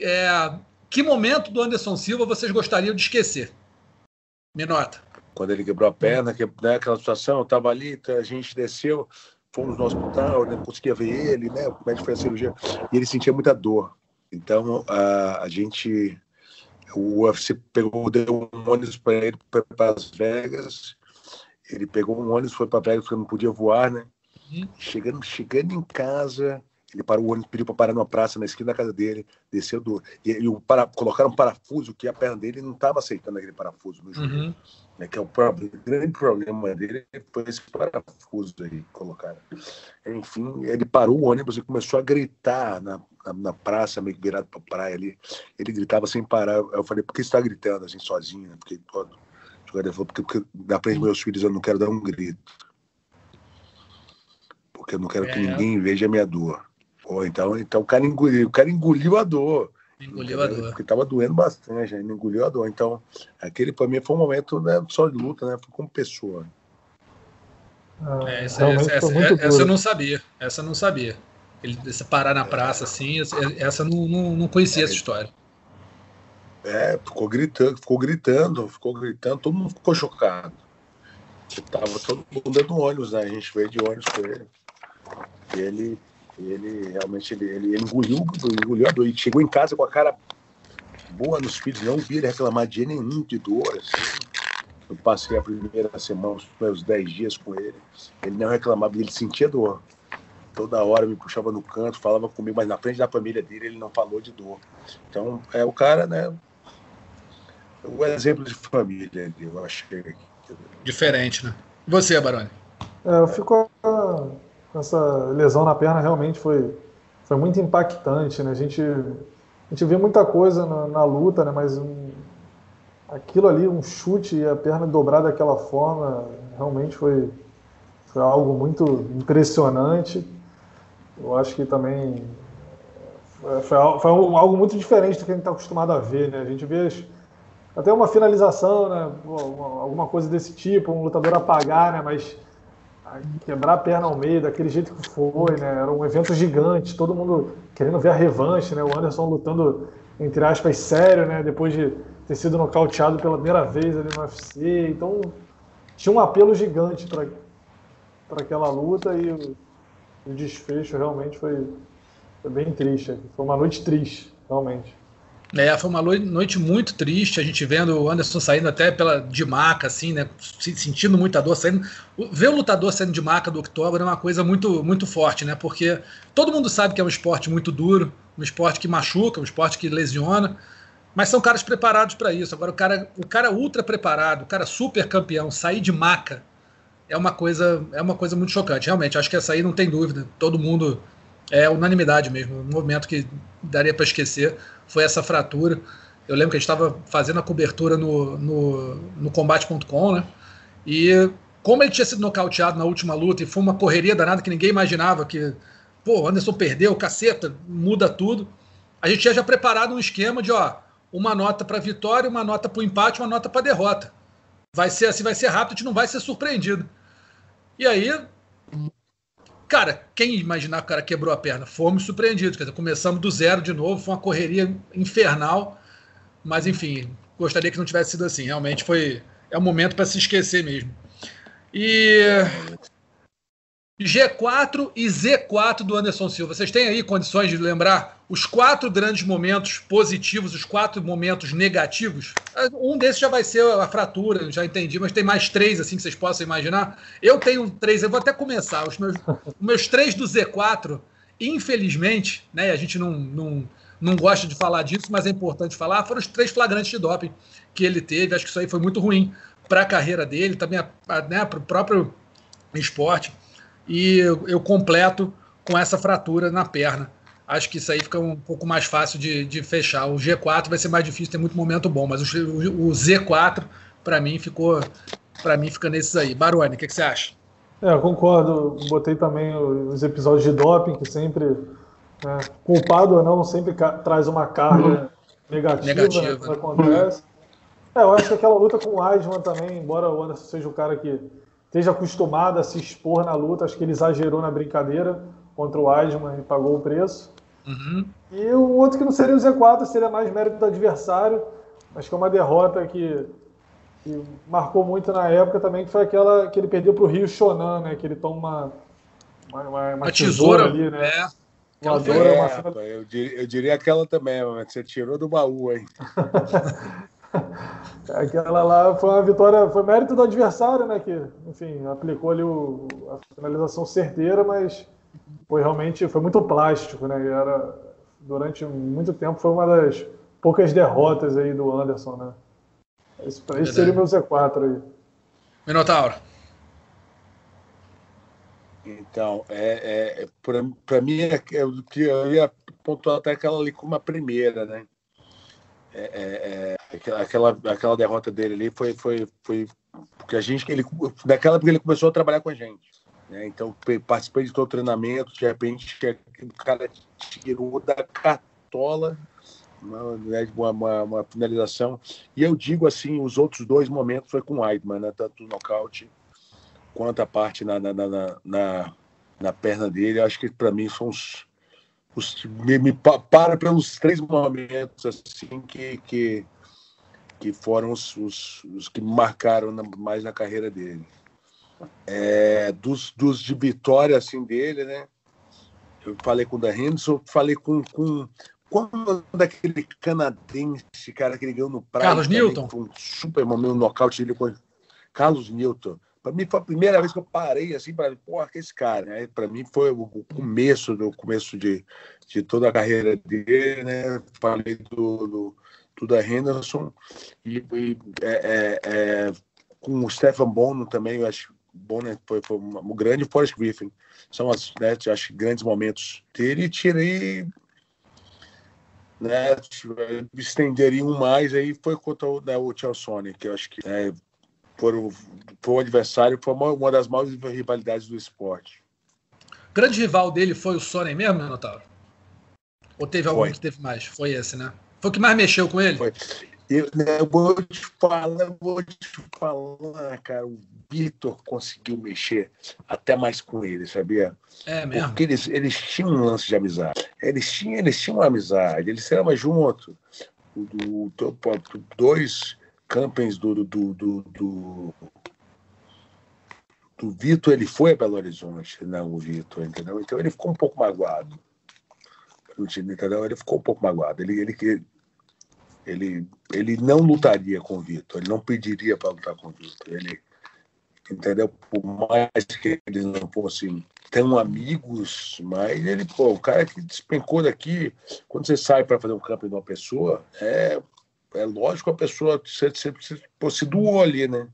É, que momento do Anderson Silva vocês gostariam de esquecer? Me nota. Quando ele quebrou a perna, que, né, aquela situação, eu estava ali, tá, a gente desceu, fomos no hospital, né, conseguia ver ele, né, o médico fez a cirurgia, e ele sentia muita dor. Então, a, a gente, o UFC pegou, deu um ônibus para ele para Las Vegas, ele pegou um ônibus, foi para Vegas porque não podia voar, né? Uhum. Chegando, chegando em casa, ele parou o ônibus, pediu para parar numa praça na esquina da casa dele, desceu do. E, e o para, colocaram um parafuso que a perna dele não estava aceitando aquele parafuso no joelho. Uhum. Né, que é o, o grande problema dele foi esse parafuso aí que colocaram. Enfim, ele parou o ônibus e começou a gritar na, na, na praça, meio que virado para a praia ali. Ele gritava sem parar. Eu falei, por que você está gritando assim sozinho? Porque todo. O jogador falou, porque, porque na frente dos meus filhos eu não quero dar um grito. Porque eu não quero é. que ninguém veja a minha dor. Pô, então, então o cara engoliu, o cara engoliu a dor. Engoliu a dor. Porque tava doendo bastante, ele engoliu a dor. Então, aquele para mim foi um momento né, só de luta, né? Foi como pessoa. Ah, é, essa, essa, essa, essa, eu não sabia. Essa eu não sabia. Ele parar na praça assim, essa não, não, não conhecia é, essa história. É, ficou gritando, ficou gritando, ficou gritando, todo mundo ficou chocado. Tava todo mundo dentro do ônibus, né? A gente veio de ônibus com ele. E ele e ele realmente ele, ele, ele engoliu, engoliu a dor. E chegou em casa com a cara boa nos filhos, não vi ele reclamar de nenhum de dor. Assim. Eu passei a primeira semana, os primeiros dez dias com ele. Ele não reclamava, ele sentia dor. Toda hora me puxava no canto, falava comigo, mas na frente da família dele ele não falou de dor. Então, é o cara, né? O exemplo de família, eu achei. Diferente, né? E você, Baroni? É, eu fico essa lesão na perna realmente foi, foi muito impactante, né? A gente, a gente vê muita coisa na, na luta, né? Mas um, aquilo ali, um chute e a perna dobrada daquela forma, realmente foi, foi algo muito impressionante. Eu acho que também foi, foi algo muito diferente do que a gente está acostumado a ver, né? A gente vê até uma finalização, né? Alguma coisa desse tipo, um lutador apagar, né? Mas quebrar a perna ao meio, daquele jeito que foi, né? Era um evento gigante, todo mundo querendo ver a revanche, né? O Anderson lutando, entre aspas, sério, né? Depois de ter sido nocauteado pela primeira vez ali no UFC. Então, tinha um apelo gigante para aquela luta e o, o desfecho realmente foi, foi bem triste. Foi uma noite triste, realmente. É, foi uma noite muito triste, a gente vendo o Anderson saindo até pela de maca, assim, né? Sentindo muita dor, saindo. Ver o lutador saindo de maca do octógono é uma coisa muito, muito forte, né? Porque todo mundo sabe que é um esporte muito duro, um esporte que machuca, um esporte que lesiona, mas são caras preparados para isso. Agora, o cara, o cara ultra preparado, o cara super campeão, sair de maca é uma coisa, é uma coisa muito chocante. Realmente, acho que essa aí não tem dúvida. Todo mundo é unanimidade mesmo, um movimento que daria para esquecer foi essa fratura. Eu lembro que a gente estava fazendo a cobertura no, no, no combate.com, né? E como ele tinha sido nocauteado na última luta e foi uma correria danada que ninguém imaginava que, pô, Anderson perdeu, caceta, muda tudo. A gente tinha já preparado um esquema de, ó, uma nota para vitória, uma nota para o empate, uma nota para derrota. Vai ser assim, vai ser rápido, a gente não vai ser surpreendido. E aí, Cara, quem imaginar que o cara quebrou a perna? Fomos surpreendidos. Quer dizer, começamos do zero de novo, foi uma correria infernal. Mas, enfim, gostaria que não tivesse sido assim. Realmente foi. É um momento para se esquecer mesmo. E G4 e Z4 do Anderson Silva. Vocês têm aí condições de lembrar os quatro grandes momentos positivos, os quatro momentos negativos? Um desses já vai ser a fratura, já entendi, mas tem mais três assim que vocês possam imaginar. Eu tenho três, eu vou até começar. Os meus, meus três do Z4, infelizmente, né, a gente não, não, não gosta de falar disso, mas é importante falar, foram os três flagrantes de doping que ele teve. Acho que isso aí foi muito ruim para a carreira dele, também né, para o próprio esporte e eu, eu completo com essa fratura na perna. acho que isso aí fica um pouco mais fácil de, de fechar. O G4 vai ser mais difícil, tem muito momento bom, mas o, o Z4, para mim, ficou. para mim, fica nesses aí. Baroni, o que, que, você acha? É, eu concordo. Botei também os episódios de doping, que sempre, né, culpado ou não, sempre traz uma carga negativa, negativa. Né, que acontece. É, eu acho que aquela luta com o Aisman também, embora o Anderson seja o cara que esteja acostumado a se expor na luta, acho que ele exagerou na brincadeira contra o Aisman e pagou o preço. Uhum. E o outro que não seria o Z4, seria mais mérito do adversário. Acho que é uma derrota que, que marcou muito na época também, que foi aquela que ele perdeu para o Rio Shonan, né? Que ele toma uma, uma, uma tesoura, tesoura, ali, né? É. Uma é, uma... eu, diria, eu diria aquela também, mas você tirou do baú, hein? Aquela lá foi uma vitória, foi mérito do adversário, né? Que, enfim, aplicou ali o, a finalização certeira, mas foi realmente foi muito plástico, né? Era, durante muito tempo foi uma das poucas derrotas aí do Anderson, né? Esse, esse seria o meu Z4 aí. Minotauro. Então, é, é, para mim, é, é, eu ia pontuar até aquela ali como a primeira, né? É, é, é aquela, aquela derrota dele ali foi, foi, foi porque a gente, ele, naquela época ele começou a trabalhar com a gente. Né? Então, participei de todo o treinamento, de repente, o cara tirou da cartola uma, né, uma, uma, finalização. E eu digo assim, os outros dois momentos foi com o Weidman, né? tanto o nocaute quanto a parte na, na, na, na, na perna dele. Acho que para mim são os, os, me, me para pelos três momentos assim que, que, que foram os, os, os que marcaram na, mais na carreira dele. É, dos, dos de vitória assim dele, né? Eu falei com o Dan Henderson, falei com, com como daquele canadense, cara, que ele ganhou no praia. Carlos Newton. Foi um super momento, um nocaute dele com Carlos Newton. Para mim foi a primeira vez que eu parei assim para, porra, que esse cara, né? Para mim foi o começo do começo de, de toda a carreira dele, né? Falei do, do, do da Henderson e, e é, é, é, com o Stefan Bono também, eu acho Bonner foi, foi um grande Forrest Griffin. São as, né, acho grandes momentos dele. E tirei, né, estenderia um mais aí foi contra o, né, o Chelsea, que eu acho que é, foi o, foi o adversário, foi uma, uma das maiores rivalidades do esporte. O grande rival dele foi o Sony mesmo, Notauro? Ou teve algum foi. que teve mais? Foi esse, né? Foi o que mais mexeu com ele? Foi. Eu, né, eu vou te falar, vou te falar, cara, o Vitor conseguiu mexer até mais com ele, sabia? É mesmo. Porque eles, eles tinham um lance de amizade. Eles tinham, eles tinham uma amizade, eles estavam juntos. Do, do, do, dois campings do, do, do, do, do Vitor, ele foi a Belo Horizonte, não o Vitor, entendeu? Então ele ficou um pouco magoado. Entendeu? Ele ficou um pouco magoado. Ele, ele, ele, ele não lutaria com o Vitor, ele não pediria para lutar com o Vitor. Ele, entendeu? Por mais que eles não fossem tão amigos, mas ele, pô, o cara que despencou daqui, quando você sai para fazer um campo de uma pessoa, é é lógico a pessoa se, se, se, se doou ali, né?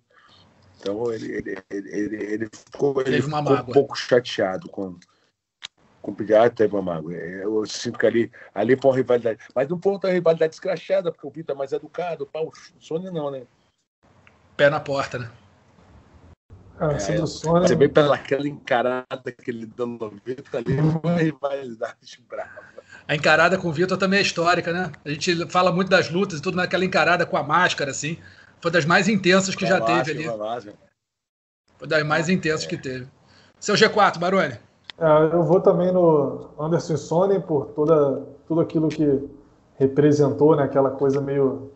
Então ele, ele, ele, ele ficou, ele ficou um pouco chateado com, com o Pilar, teve uma mágoa. É, eu sinto que ali, ali foi uma rivalidade. Mas não foi uma rivalidade escrachada, porque o Vitor é mais educado. Pá, o Sônia não, né? Pé na porta, né? Ah, é, Você vê pela aquela encarada que ele deu no Vitor ali, uma rivalidade brava. A encarada com o Vitor também é histórica, né? A gente fala muito das lutas e tudo naquela encarada com a máscara, assim. Foi das mais intensas que com já teve ali. Foi das mais intensas que teve. Seu G4, Baroni. É, eu vou também no Anderson Sony por toda, tudo aquilo que representou, né? Aquela coisa meio.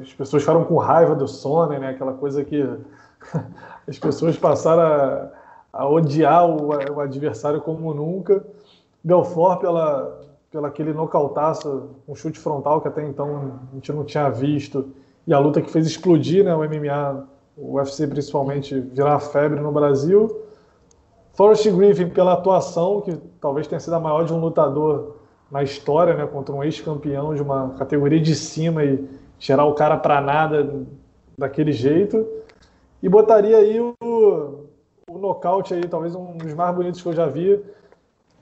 As pessoas falam com raiva do Sony, né? Aquela coisa que as pessoas passaram a, a odiar o, o, adversário como nunca. Belfort, pela, pelo aquele nocautaço, um chute frontal que até então a gente não tinha visto, e a luta que fez explodir né, o MMA, o UFC principalmente, virar febre no Brasil. Forrest Griffin pela atuação, que talvez tenha sido a maior de um lutador na história, né, contra um ex-campeão de uma categoria de cima e tirar o cara para nada daquele jeito. E botaria aí o, o nocaute aí, talvez um dos mais bonitos que eu já vi,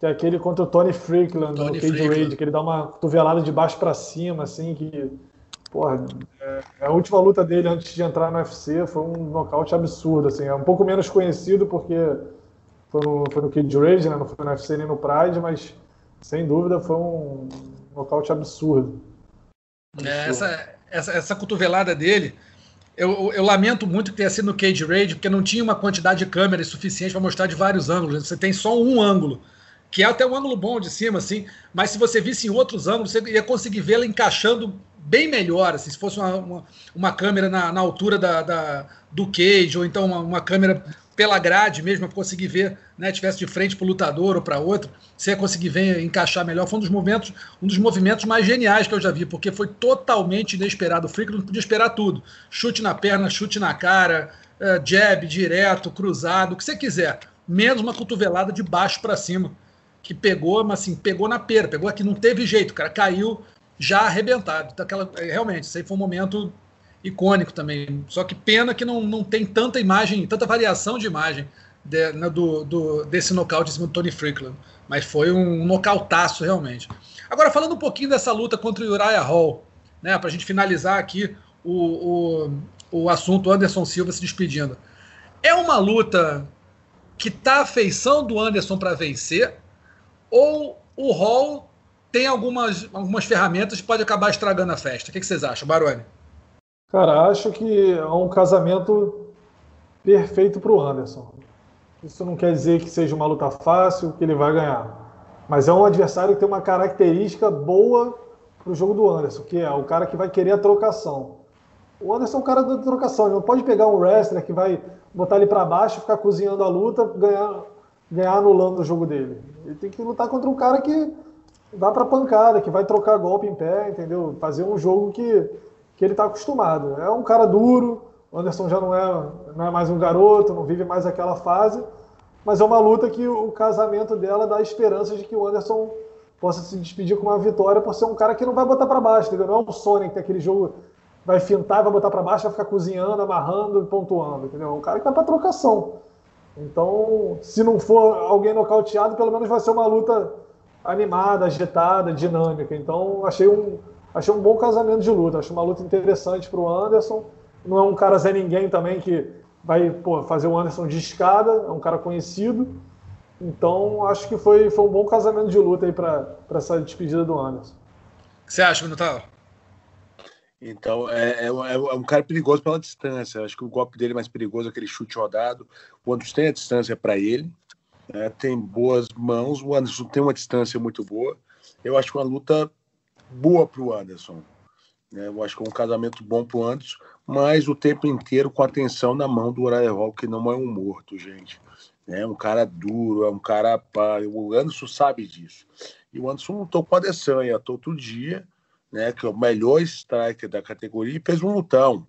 que é aquele contra o Tony Freakland Tony no Cage Rage, que ele dá uma cotovelada de baixo para cima, assim, que. Porra, é, é, a última luta dele antes de entrar no UFC foi um nocaute absurdo, assim. É um pouco menos conhecido porque foi no, foi no Cage Rage, né? Não foi no UFC nem no Pride, mas sem dúvida foi um nocaute absurdo. É, essa, essa, essa cotovelada dele, eu, eu, lamento muito que tenha sido no Cage Rage, porque não tinha uma quantidade de câmeras suficiente para mostrar de vários ângulos. Você tem só um ângulo que é até um ângulo bom de cima, assim, mas se você visse em outros ângulos, você ia conseguir vê-la encaixando bem melhor, assim, se fosse uma, uma, uma câmera na, na altura da, da, do cage, ou então uma, uma câmera pela grade mesmo, para conseguir ver, né, tivesse de frente para o lutador ou para outro, você ia conseguir ver encaixar melhor. Foi um dos movimentos, um dos movimentos mais geniais que eu já vi, porque foi totalmente inesperado. O Freak não podia esperar tudo. Chute na perna, chute na cara, uh, jab direto, cruzado, o que você quiser. Menos uma cotovelada de baixo para cima que pegou, mas assim, pegou na pera, pegou aqui, não teve jeito, o cara caiu já arrebentado. Então, aquela, é, realmente, isso aí foi um momento icônico também. Só que pena que não, não tem tanta imagem, tanta variação de imagem de, né, do, do, desse nocaute em cima do Tony Freakland. Mas foi um nocautaço, realmente. Agora, falando um pouquinho dessa luta contra o Uriah Hall, né, para a gente finalizar aqui o, o, o assunto Anderson Silva se despedindo. É uma luta que tá a feição do Anderson para vencer, ou o Hall tem algumas, algumas ferramentas que pode acabar estragando a festa? O que, que vocês acham, Baroni? Cara, acho que é um casamento perfeito para o Anderson. Isso não quer dizer que seja uma luta fácil, que ele vai ganhar. Mas é um adversário que tem uma característica boa para o jogo do Anderson, que é o cara que vai querer a trocação. O Anderson é um cara da trocação, ele não pode pegar um wrestler que vai botar ele para baixo, ficar cozinhando a luta, ganhar, ganhar anulando o jogo dele. Ele tem que lutar contra um cara que dá para pancada, que vai trocar golpe em pé, entendeu? Fazer um jogo que, que ele está acostumado. É um cara duro, o Anderson já não é, não é mais um garoto, não vive mais aquela fase, mas é uma luta que o casamento dela dá esperança de que o Anderson possa se despedir com uma vitória por ser um cara que não vai botar para baixo, entendeu? Não é um Sonic que tem aquele jogo vai fintar, vai botar para baixo, vai ficar cozinhando, amarrando pontuando, entendeu? É um cara que tá para trocação. Então, se não for alguém nocauteado, pelo menos vai ser uma luta animada, agitada, dinâmica. Então, achei um, achei um bom casamento de luta. Achei uma luta interessante para o Anderson. Não é um cara Zé Ninguém também que vai pô, fazer o Anderson de escada, é um cara conhecido. Então, acho que foi, foi um bom casamento de luta aí para essa despedida do Anderson. O que você acha, Minotauro? Então, é, é, é, um cara perigoso pela distância. Acho que o golpe dele é mais perigoso, aquele chute rodado. O Anderson tem a distância para ele, né? tem boas mãos. O Anderson tem uma distância muito boa. Eu acho que uma luta boa para o Anderson. Né? Eu acho que é um casamento bom para o Anderson, mas o tempo inteiro com atenção na mão do Uriah Hall, que não é um morto, gente. É um cara duro, é um cara. O Anderson sabe disso. E o Anderson lutou com a Adesanya todo dia né, que é o melhor striker da categoria, e fez um lutão.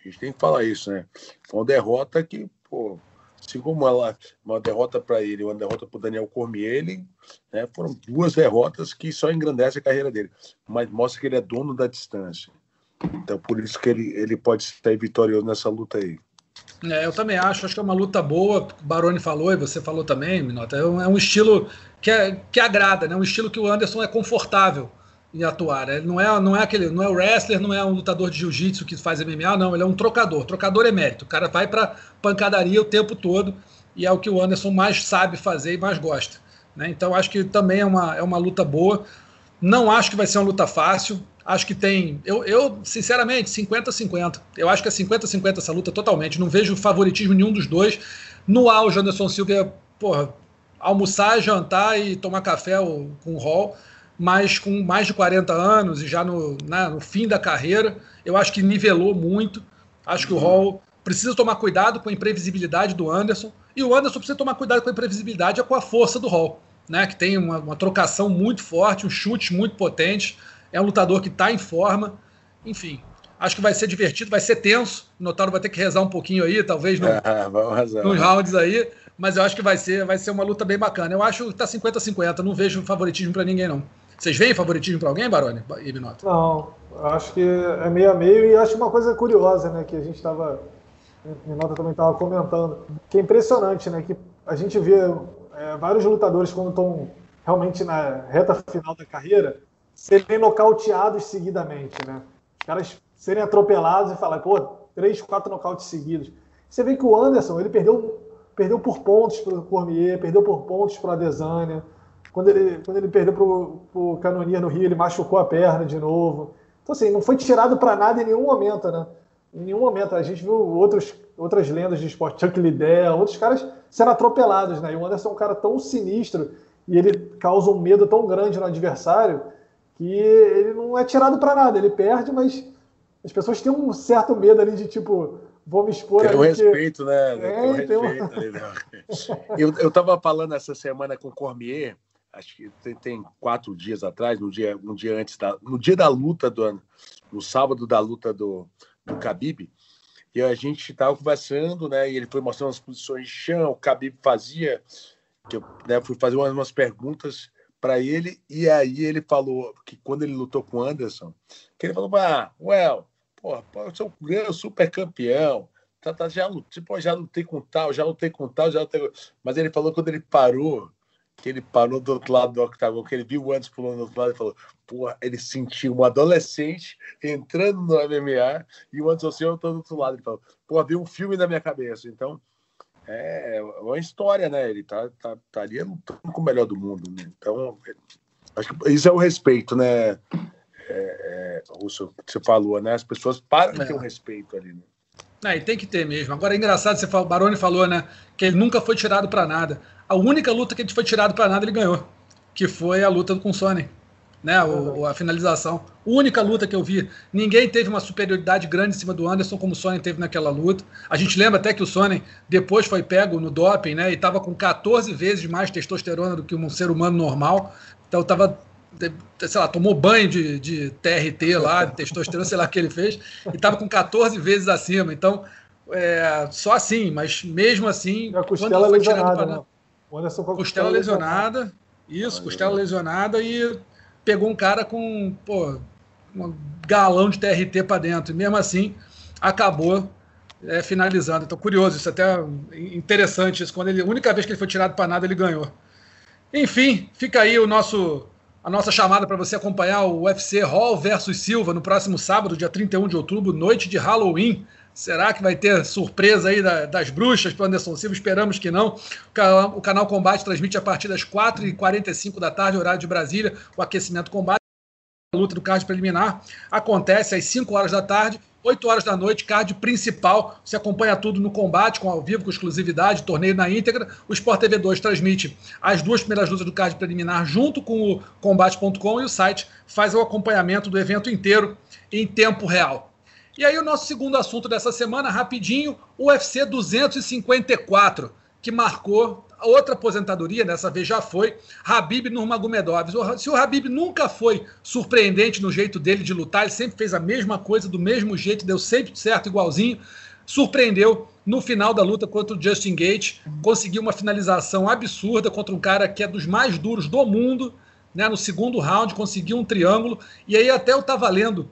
A gente tem que falar isso, né? Foi uma derrota que, pô, assim como ela, uma derrota para ele, uma derrota para o Daniel Cormier, né, foram duas derrotas que só engrandecem a carreira dele, mas mostra que ele é dono da distância. Então, por isso que ele, ele pode sair vitorioso nessa luta aí. É, eu também acho, acho que é uma luta boa. O Baroni falou e você falou também, Minota. É um, é um estilo que, é, que agrada, né? um estilo que o Anderson é confortável em atuar. Ele não é, não é aquele, não é o wrestler, não é um lutador de jiu-jitsu que faz MMA, não, ele é um trocador. Trocador é mérito. O cara vai para pancadaria o tempo todo e é o que o Anderson mais sabe fazer e mais gosta. Né? Então acho que também é uma, é uma luta boa. Não acho que vai ser uma luta fácil. Acho que tem. Eu, eu sinceramente, 50-50. Eu acho que é 50-50 essa luta totalmente. Não vejo favoritismo nenhum dos dois. No auge, Anderson Silva, porra, almoçar, jantar e tomar café com o Hall mas com mais de 40 anos e já no, né, no fim da carreira, eu acho que nivelou muito. Acho que o Hall precisa tomar cuidado com a imprevisibilidade do Anderson, e o Anderson precisa tomar cuidado com a imprevisibilidade e com a força do Hall, né, que tem uma, uma trocação muito forte, um chute muito potente, é um lutador que está em forma, enfim. Acho que vai ser divertido, vai ser tenso. O Notário vai ter que rezar um pouquinho aí, talvez no, ah, nos rounds aí, mas eu acho que vai ser, vai ser uma luta bem bacana. Eu acho que está 50-50, não vejo favoritismo para ninguém, não. Vocês veem favoritismo para alguém, Baroni e? Não, acho que é meio a meio e acho uma coisa curiosa, né, que a gente estava, Minota também estava comentando, que é impressionante, né, que a gente vê é, vários lutadores quando estão realmente na reta final da carreira, serem nocauteados seguidamente, né? Os caras serem atropelados e falar, pô, três, quatro nocautes seguidos. Você vê que o Anderson, ele perdeu, perdeu por pontos para o Cormier, perdeu por pontos para a Desânia. Quando ele, quando ele perdeu para o Canonier no Rio, ele machucou a perna de novo. Então, assim, não foi tirado para nada em nenhum momento, né? Em nenhum momento. A gente viu outros, outras lendas de esporte, Chuck Liddell, outros caras sendo atropelados, né? E o Anderson é um cara tão sinistro e ele causa um medo tão grande no adversário que ele não é tirado para nada. Ele perde, mas as pessoas têm um certo medo ali de tipo, vou me expor. Tem um respeito, que... né? É, tem um respeito ali, né? eu, eu tava falando essa semana com o Cormier, acho que tem, tem, quatro dias atrás, no dia, um dia antes da, no dia da luta do no sábado da luta do, do Khabib, e a gente estava conversando, né? E ele foi mostrando as posições de chão, o Khabib fazia, que eu né, fui fazer umas, umas perguntas para ele, e aí ele falou que quando ele lutou com o Anderson, que ele falou, ah, well, porra, eu sou um grande super campeão, tá, tá, já, pô, já lutei com tal, já lutei com tal, já lutei... Mas ele falou quando ele parou, que ele parou do outro lado do octagon, que ele viu o Anderson pulando do outro lado e falou, porra, ele sentiu um adolescente entrando no MMA e o Anderson Silva todo do outro lado. Ele falou, porra, viu um filme na minha cabeça. Então, é uma história, né? Ele tá, tá, estaria lutando com o melhor do mundo. Né? Então, acho que isso é o respeito, né? É, é, Russo, que você falou, né? As pessoas param de ter um respeito ali, né? É, e tem que ter mesmo. Agora é engraçado, você falou, o Baroni falou, né? Que ele nunca foi tirado para nada. A única luta que ele foi tirado para nada, ele ganhou. Que foi a luta com o Sony né? O, a finalização. Única luta que eu vi. Ninguém teve uma superioridade grande em cima do Anderson como o Sonnen teve naquela luta. A gente lembra até que o Sonnen depois foi pego no doping, né? E estava com 14 vezes mais testosterona do que um ser humano normal. Então estava sei lá, tomou banho de, de TRT lá, de testosterona, sei lá o que ele fez, e estava com 14 vezes acima. Então, é, só assim, mas mesmo assim. A costela lesionada. Né? Anderson com costela, costela lesionada. lesionada. Isso, costela lesionada e pegou um cara com pô, um galão de TRT para dentro. E mesmo assim, acabou é, finalizando. Então, curioso, isso é até interessante. Isso, quando ele, a única vez que ele foi tirado para nada, ele ganhou. Enfim, fica aí o nosso, a nossa chamada para você acompanhar o UFC Hall versus Silva no próximo sábado, dia 31 de outubro, noite de Halloween. Será que vai ter surpresa aí das bruxas para Anderson Silva? Esperamos que não. O canal Combate transmite a partir das 4h45 da tarde, horário de Brasília, o aquecimento combate. A luta do card preliminar acontece às 5 horas da tarde, 8 horas da noite, card principal. Você acompanha tudo no combate, com ao vivo, com exclusividade, torneio na íntegra. O Sport TV 2 transmite as duas primeiras lutas do card preliminar junto com o combate.com e o site faz o acompanhamento do evento inteiro em tempo real. E aí o nosso segundo assunto dessa semana, rapidinho, UFC 254, que marcou outra aposentadoria, dessa vez já foi, Habib Nurmagomedov. Se o Habib nunca foi surpreendente no jeito dele de lutar, ele sempre fez a mesma coisa, do mesmo jeito, deu sempre certo, igualzinho, surpreendeu no final da luta contra o Justin Gate, conseguiu uma finalização absurda contra um cara que é dos mais duros do mundo, né, no segundo round, conseguiu um triângulo, e aí até eu estava lendo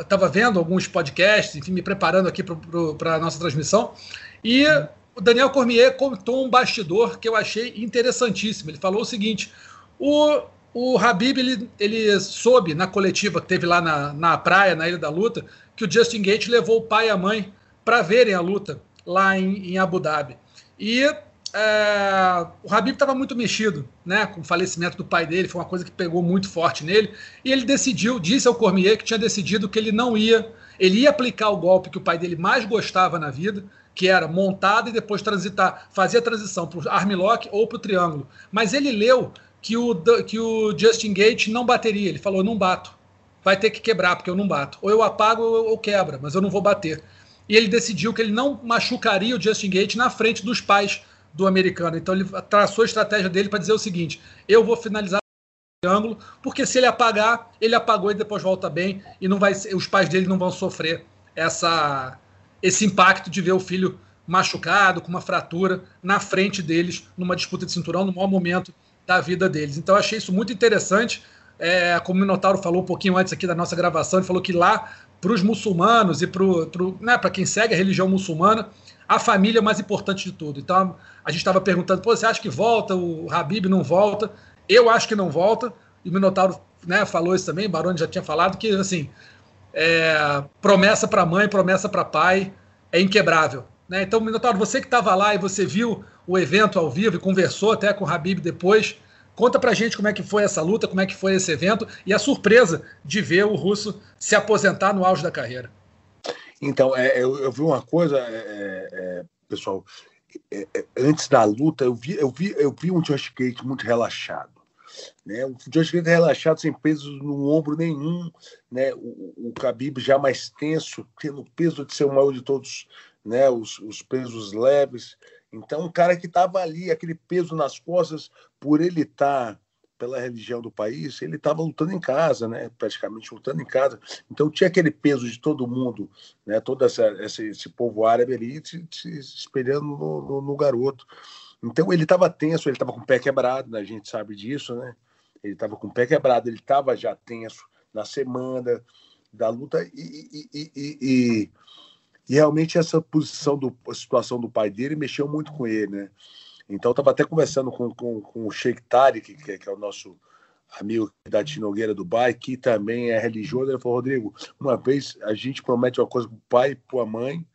estava é, vendo alguns podcasts, enfim, me preparando aqui para a nossa transmissão, e o Daniel Cormier contou um bastidor que eu achei interessantíssimo. Ele falou o seguinte: o, o Habib ele, ele soube na coletiva que teve lá na, na praia, na Ilha da Luta, que o Justin Gate levou o pai e a mãe para verem a luta lá em, em Abu Dhabi. E é, o Habib estava muito mexido, né, com o falecimento do pai dele, foi uma coisa que pegou muito forte nele, e ele decidiu, disse ao Cormier que tinha decidido que ele não ia, ele ia aplicar o golpe que o pai dele mais gostava na vida, que era montada e depois transitar, fazer a transição para o armlock ou para o triângulo. Mas ele leu que o, que o Justin Gate não bateria, ele falou, não bato, vai ter que quebrar, porque eu não bato, ou eu apago ou, ou quebra, mas eu não vou bater. E ele decidiu que ele não machucaria o Justin Gate na frente dos pais do americano. Então ele traçou a estratégia dele para dizer o seguinte: eu vou finalizar triângulo, porque se ele apagar, ele apagou e depois volta bem e não vai, os pais dele não vão sofrer essa esse impacto de ver o filho machucado, com uma fratura na frente deles, numa disputa de cinturão, no maior momento da vida deles. Então, achei isso muito interessante. É, como o Minotauro falou um pouquinho antes aqui da nossa gravação, ele falou que lá, para os muçulmanos e para né, quem segue a religião muçulmana, a família é mais importante de tudo. Então a gente estava perguntando, você acha que volta? O Habib não volta? Eu acho que não volta. E o Minotauro né, falou isso também, o Baroni já tinha falado, que assim, é, promessa para mãe, promessa para pai é inquebrável. Né? Então, Minotauro, você que estava lá e você viu o evento ao vivo e conversou até com o Habib depois, conta pra gente como é que foi essa luta, como é que foi esse evento e a surpresa de ver o russo se aposentar no auge da carreira. Então, é, eu, eu, vi uma coisa, é, é, é pessoal, é, antes da luta, eu vi, eu vi, eu vi um Josh Gate muito relaxado. Né? O Josh Gate relaxado, sem peso no ombro nenhum. Né? O, o Khabib já mais tenso, tendo peso de ser o maior de todos né? os, os pesos leves. Então, um cara que estava ali, aquele peso nas costas, por ele estar. Tá pela religião do país, ele estava lutando em casa, né? praticamente lutando em casa. Então tinha aquele peso de todo mundo, né? todo essa, esse, esse povo árabe ali se, se espelhando no, no, no, garoto. Então ele estava tenso, ele estava com o pé quebrado, né? a gente sabe disso, né? Ele estava com o pé quebrado, ele estava já tenso na semana da luta e, e, e, e, realmente essa posição, do, a situação do pai dele mexeu muito com ele, né? Então, estava até conversando com, com, com o Sheikh Tariq, que, que, é o nosso amigo da Tinogueira Dubai, que também é religioso. Ele falou: Rodrigo, uma vez a gente promete uma coisa para o pai e a mãe,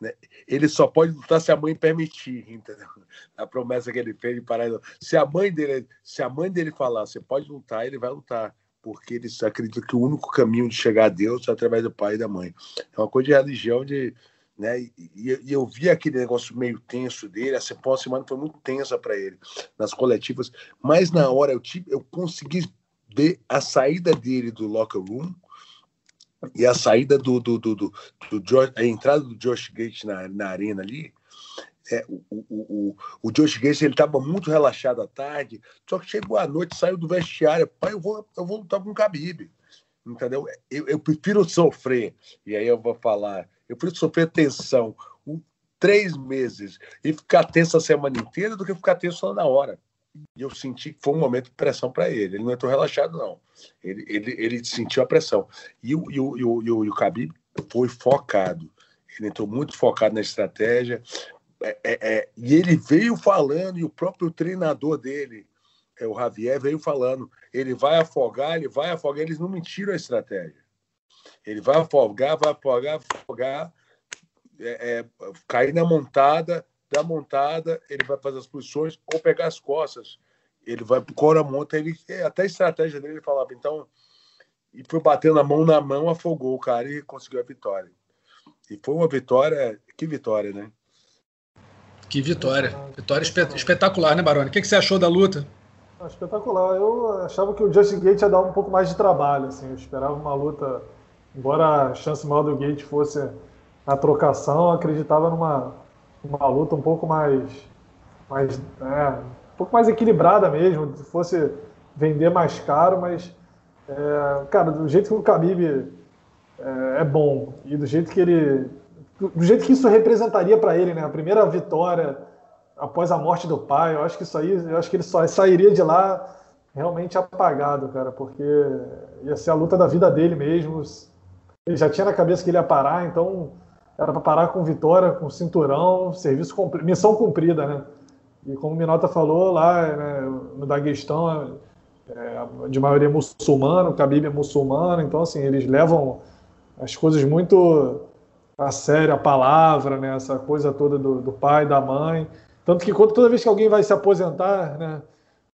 né? ele só pode lutar se a mãe permitir, entendeu? A promessa que ele fez de parar. Se a mãe dele, se a mãe dele falar, você pode lutar, ele vai lutar porque eles acreditam que o único caminho de chegar a Deus é através do pai e da mãe. É uma coisa de religião de né? E, e, eu vi aquele negócio meio tenso dele, essa pós-semana foi muito tensa para ele nas coletivas, mas na hora eu, tive, eu consegui ver a saída dele do locker room e a saída do, do, do, do, do Josh, a entrada do Josh Gates na, na arena ali. É, o, o, o, o Josh Gates ele estava muito relaxado à tarde, só que chegou à noite, saiu do vestiário, pai, eu vou, eu vou lutar com o Khabib, entendeu? Eu, eu prefiro sofrer, e aí eu vou falar eu prefiro sofrer tensão um, três meses e ficar tenso a semana inteira do que ficar tenso só na hora. E eu senti que foi um momento de pressão para ele. Ele não entrou relaxado, não. Ele, ele, ele sentiu a pressão. E o, e o, e o, e o, e o Khabib foi focado. Ele entrou muito focado na estratégia. É, é, é, e ele veio falando, e o próprio treinador dele, é, o Javier, veio falando: ele vai afogar, ele vai afogar. Eles não mentiram a estratégia. Ele vai afogar, vai afogar, afogar, é, é, cair na montada, da montada, ele vai fazer as posições ou pegar as costas. Ele vai pro cora monta, ele até a estratégia dele ele falava, então, e foi batendo a mão na mão, afogou o cara e conseguiu a vitória. E foi uma vitória, que vitória, né? Que vitória. Vitória espetacular, né, Baroni? O que, você achou da luta? Espetacular. Eu achava que o Justin Gate ia dar um pouco mais de trabalho. Assim. Eu esperava uma luta embora a chance maior do Gate fosse a trocação, acreditava numa, numa luta um pouco mais, mais é, um pouco mais equilibrada mesmo, fosse vender mais caro, mas é, cara, do jeito que o Khabib é, é, bom e do jeito que ele, do jeito que isso representaria para ele, né, a primeira vitória após a morte do pai, eu acho que isso aí, eu acho que ele só sairia de lá realmente apagado, cara, porque ia ser a luta da vida dele mesmo, ele já tinha na cabeça que ele ia parar, então era para parar com vitória, com cinturão, serviço cumpri, missão cumprida, né? E como o Minota falou lá né, no Daguestão, é, de maioria muçulmano, o Khabib é muçulmano, então assim, eles levam as coisas muito a sério, a palavra, né, essa coisa toda do, do pai, da mãe. Tanto que toda vez que alguém vai se aposentar, né,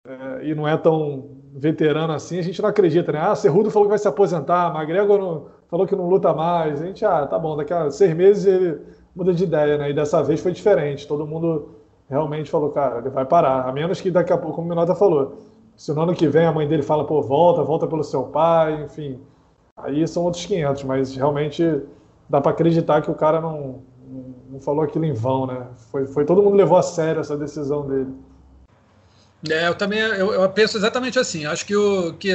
é, e não é tão veterano assim, a gente não acredita, né? Ah, Cerrudo falou que vai se aposentar, McGregor não, falou que não luta mais. A gente, ah, tá bom, daqui a seis meses ele muda de ideia, né? E dessa vez foi diferente. Todo mundo realmente falou, cara, ele vai parar. A menos que daqui a pouco, como o Minota falou, se no ano que vem a mãe dele fala, pô, volta, volta pelo seu pai, enfim. Aí são outros 500, mas realmente dá para acreditar que o cara não, não falou aquilo em vão, né? Foi, foi todo mundo levou a sério essa decisão dele. É, eu também eu, eu penso exatamente assim. Acho que o que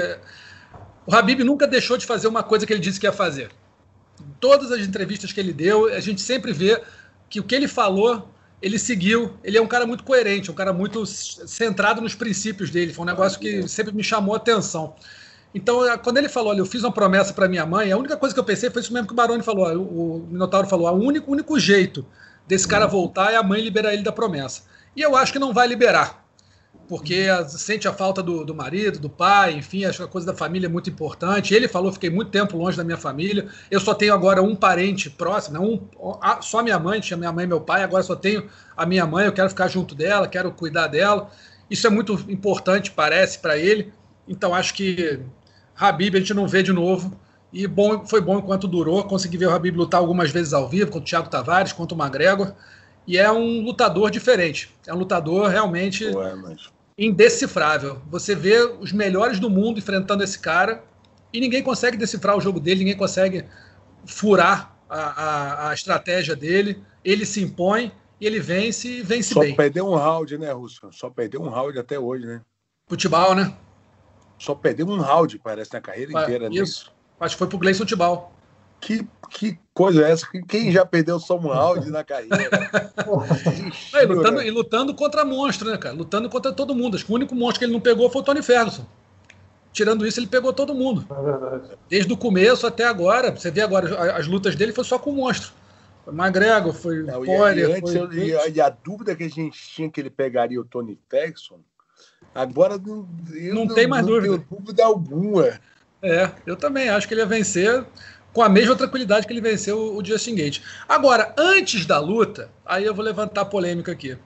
o Habib nunca deixou de fazer uma coisa que ele disse que ia fazer. Em todas as entrevistas que ele deu, a gente sempre vê que o que ele falou, ele seguiu. Ele é um cara muito coerente, um cara muito centrado nos princípios dele. Foi um negócio que sempre me chamou a atenção. Então, quando ele falou, olha, eu fiz uma promessa para minha mãe, a única coisa que eu pensei foi isso mesmo que o Baroni falou, o Minotauro falou, o único, único jeito desse cara voltar e a mãe liberar ele da promessa. E eu acho que não vai liberar, porque sente a falta do, do marido, do pai, enfim, acho que a coisa da família é muito importante. Ele falou: fiquei muito tempo longe da minha família. Eu só tenho agora um parente próximo, né? um, só minha mãe, tinha minha mãe e meu pai, agora só tenho a minha mãe, eu quero ficar junto dela, quero cuidar dela. Isso é muito importante, parece, para ele. Então acho que Habib a gente não vê de novo. E bom, foi bom enquanto durou. Consegui ver o Habib lutar algumas vezes ao vivo, contra o Thiago Tavares, contra o McGregor. E é um lutador diferente. É um lutador realmente Ué, mas... indecifrável. Você vê os melhores do mundo enfrentando esse cara e ninguém consegue decifrar o jogo dele, ninguém consegue furar a, a, a estratégia dele. Ele se impõe e ele vence e vence Só bem. Só perdeu um round, né, Russo? Só perdeu um round até hoje, né? Futebol, né? Só perdeu um round, parece, na carreira inteira. Né? Isso. Né? Acho que foi pro Gleison Tibal. Que, que coisa é essa? Quem já perdeu só um round na carreira? e, lutando, e lutando contra monstro, né, cara? Lutando contra todo mundo. Acho que o único monstro que ele não pegou foi o Tony Ferguson. Tirando isso, ele pegou todo mundo. É. Desde o começo até agora. Você vê agora, as lutas dele foi só com monstro. Foi McGregor, foi não, Poirier, e, antes, foi... E, a, e, a, dúvida que a gente tinha que ele pegaria o Tony Ferguson, agora não, não, não tem mais não dúvida. dúvida alguma. É, eu também acho que ele ia vencer com a mesma tranquilidade que ele venceu o Justin Gate. Agora, antes da luta, aí eu vou levantar a polêmica aqui.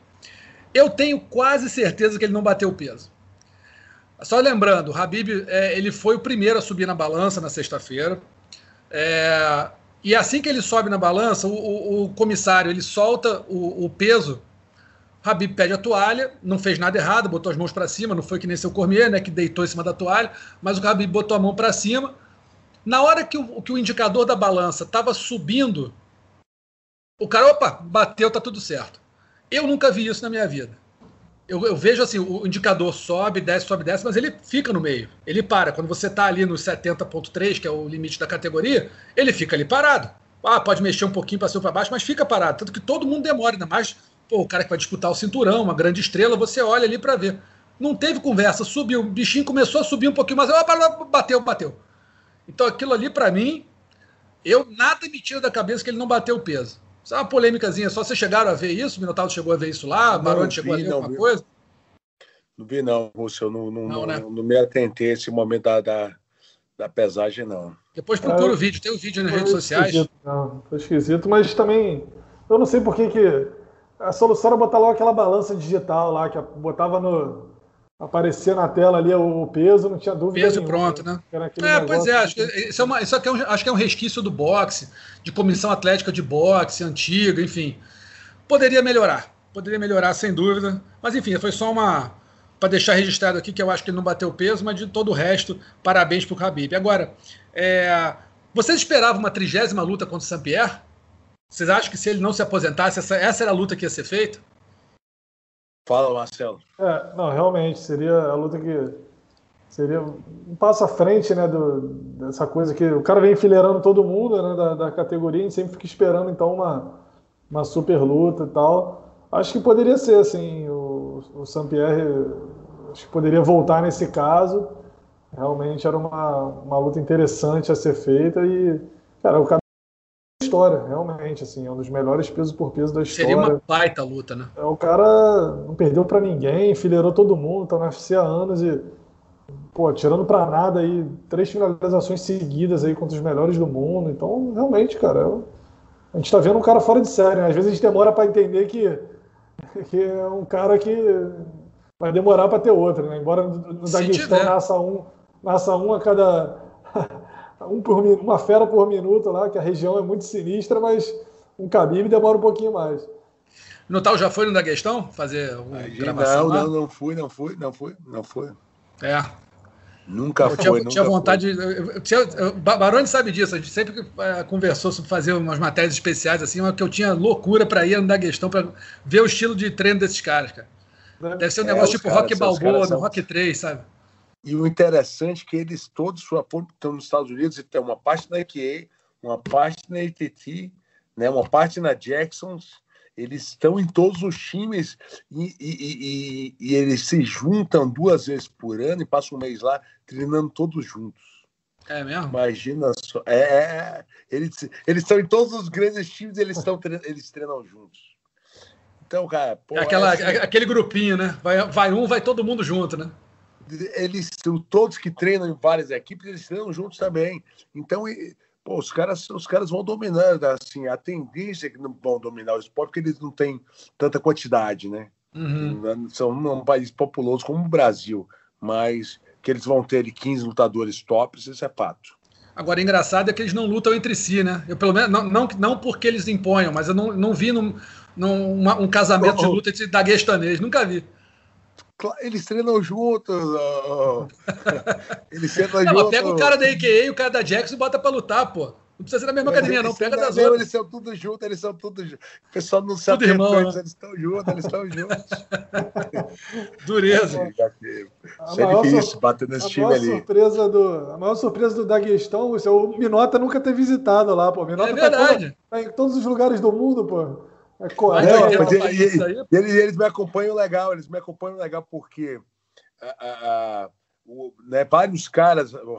Eu tenho quase certeza que ele não bateu o peso. Só lembrando, o Habib é, ele foi o primeiro a subir na balança na sexta-feira. É, e assim que ele sobe na balança, o, o, o comissário ele solta o, o peso Habib pede a toalha, não fez nada errado, botou as mãos para cima, não foi que nem seu Cormier, né, que deitou em cima da toalha, mas o Habib botou a mão para cima. Na hora que o, que o indicador da balança estava subindo, o cara, opa, bateu, tá tudo certo. Eu nunca vi isso na minha vida. Eu, eu, vejo assim, o indicador sobe, desce, sobe, desce, mas ele fica no meio. Ele para. Quando você está ali no 70.3, que é o limite da categoria, ele fica ali parado. Ah, pode mexer um pouquinho para cima para baixo, mas fica parado. Tanto que todo mundo demora, ainda mais pô, o cara que vai disputar o cinturão, uma grande estrela, você olha ali para ver. Não teve conversa, subiu, o bichinho começou a subir um pouquinho mais, bateu, bateu. Então aquilo ali para mim, eu nada me tira da cabeça que ele não bateu o peso. Isso é uma polêmicazinha, só vocês chegaram a ver isso? O Minotauro chegou a ver isso lá? O Barone chegou a ver alguma vi. coisa? Não vi não, Rússio, eu não, não, não, né? não, não me atentei a esse momento da, da, da pesagem, não. Depois procura é, o vídeo, tem o vídeo nas redes sociais. Não, foi esquisito, mas também, eu não sei por que que a solução era botar logo aquela balança digital lá, que botava no. Aparecia na tela ali o peso, não tinha dúvida. Peso nenhuma, pronto, né? É, pois é, acho que, isso, é uma, isso aqui é um, acho que é um resquício do boxe, de comissão atlética de boxe, antiga, enfim. Poderia melhorar, poderia melhorar sem dúvida. Mas enfim, foi só uma. Para deixar registrado aqui que eu acho que ele não bateu peso, mas de todo o resto, parabéns para o Khabib. Agora, é, vocês esperavam uma trigésima luta contra o Saint-Pierre? Vocês acham que se ele não se aposentasse, essa, essa era a luta que ia ser feita? Fala, Marcelo. É, não, realmente, seria a luta que. Seria um passo à frente, né, do, dessa coisa que o cara vem enfileirando todo mundo, né, da, da categoria, gente sempre fica esperando, então, uma, uma super luta e tal. Acho que poderia ser, assim, o, o Saint-Pierre, acho que poderia voltar nesse caso. Realmente era uma, uma luta interessante a ser feita e, cara, o história, realmente, assim, é um dos melhores pesos por peso da história. Seria uma baita luta, né? É, o cara não perdeu para ninguém, enfileirou todo mundo, tá no UFC há anos e, pô, tirando para nada aí, três finalizações seguidas aí contra os melhores do mundo. Então, realmente, cara, eu, a gente tá vendo um cara fora de série, né? Às vezes a gente demora para entender que, que é um cara que vai demorar para ter outro, né? Embora no Daguestão nasça um, nasça um a cada um por, uma fera por minuto lá, que a região é muito sinistra, mas um Khabib demora um pouquinho mais. No tal já foi no Daguestão fazer Aí, gravação? Não, não, não fui, não fui, não fui, não fui. É. Nunca eu foi, tinha, nunca tinha vontade. Foi. De, Baroni sabe disso, a gente sempre é, conversou sobre fazer umas matérias especiais, assim, uma que eu tinha loucura para ir no Daguestão para ver o estilo de treino desses caras, cara. Né? Deve ser um é, negócio tipo cara, Rock Balboa, no Rock 3, sabe? E o interessante é que eles todos estão nos Estados Unidos e tem uma parte na EQA, uma parte na ATT, né, uma parte na Jacksons. Eles estão em todos os times e, e, e, e, eles se juntam duas vezes por ano e passam um mês lá treinando todos juntos. É mesmo? Imagina só. É, é, é. eles, eles estão em todos os grandes times eles, estão, eles treinam juntos. Então, cara, pô, é aquela, é assim, aquele grupinho, né? Vai, vai um, vai todo mundo junto, né? Eles todos que treinam em várias equipes, eles treinam juntos também. Então, pô, os caras, os caras vão dominando, assim, a tendência é que não vão dominar o esporte porque eles não têm tanta quantidade, né? Uhum. São um país populoso como o Brasil, mas que eles vão ter 15 lutadores tops, isso é fato. Agora, engraçado é que eles não lutam entre si, né? Eu, pelo menos, não, não, não porque eles imponham, mas eu não, não vi num, num, uma, um casamento de luta de daguestanês, nunca vi. Eles treinam juntos. Eles treinam não, juntos. Pega o cara da AKA e o cara da Jackson e bota pra lutar, pô. Não precisa ser na mesma academia, não. Pega das outras. Eles são tudo juntos, eles são tudo juntos. O pessoal não sabe irmão, né? eles estão juntos, eles estão juntos. Dureza. Isso é difícil, bater nesse time ali. Surpresa do, a maior surpresa do Daguestão, é o Minota nunca ter visitado lá, pô. Minota é verdade. Tá, tá, em todos os lugares do mundo, pô. É correto. Mas ele, ele, ele, eles me acompanham legal, eles me acompanham legal porque a, a, o, né, vários caras, o,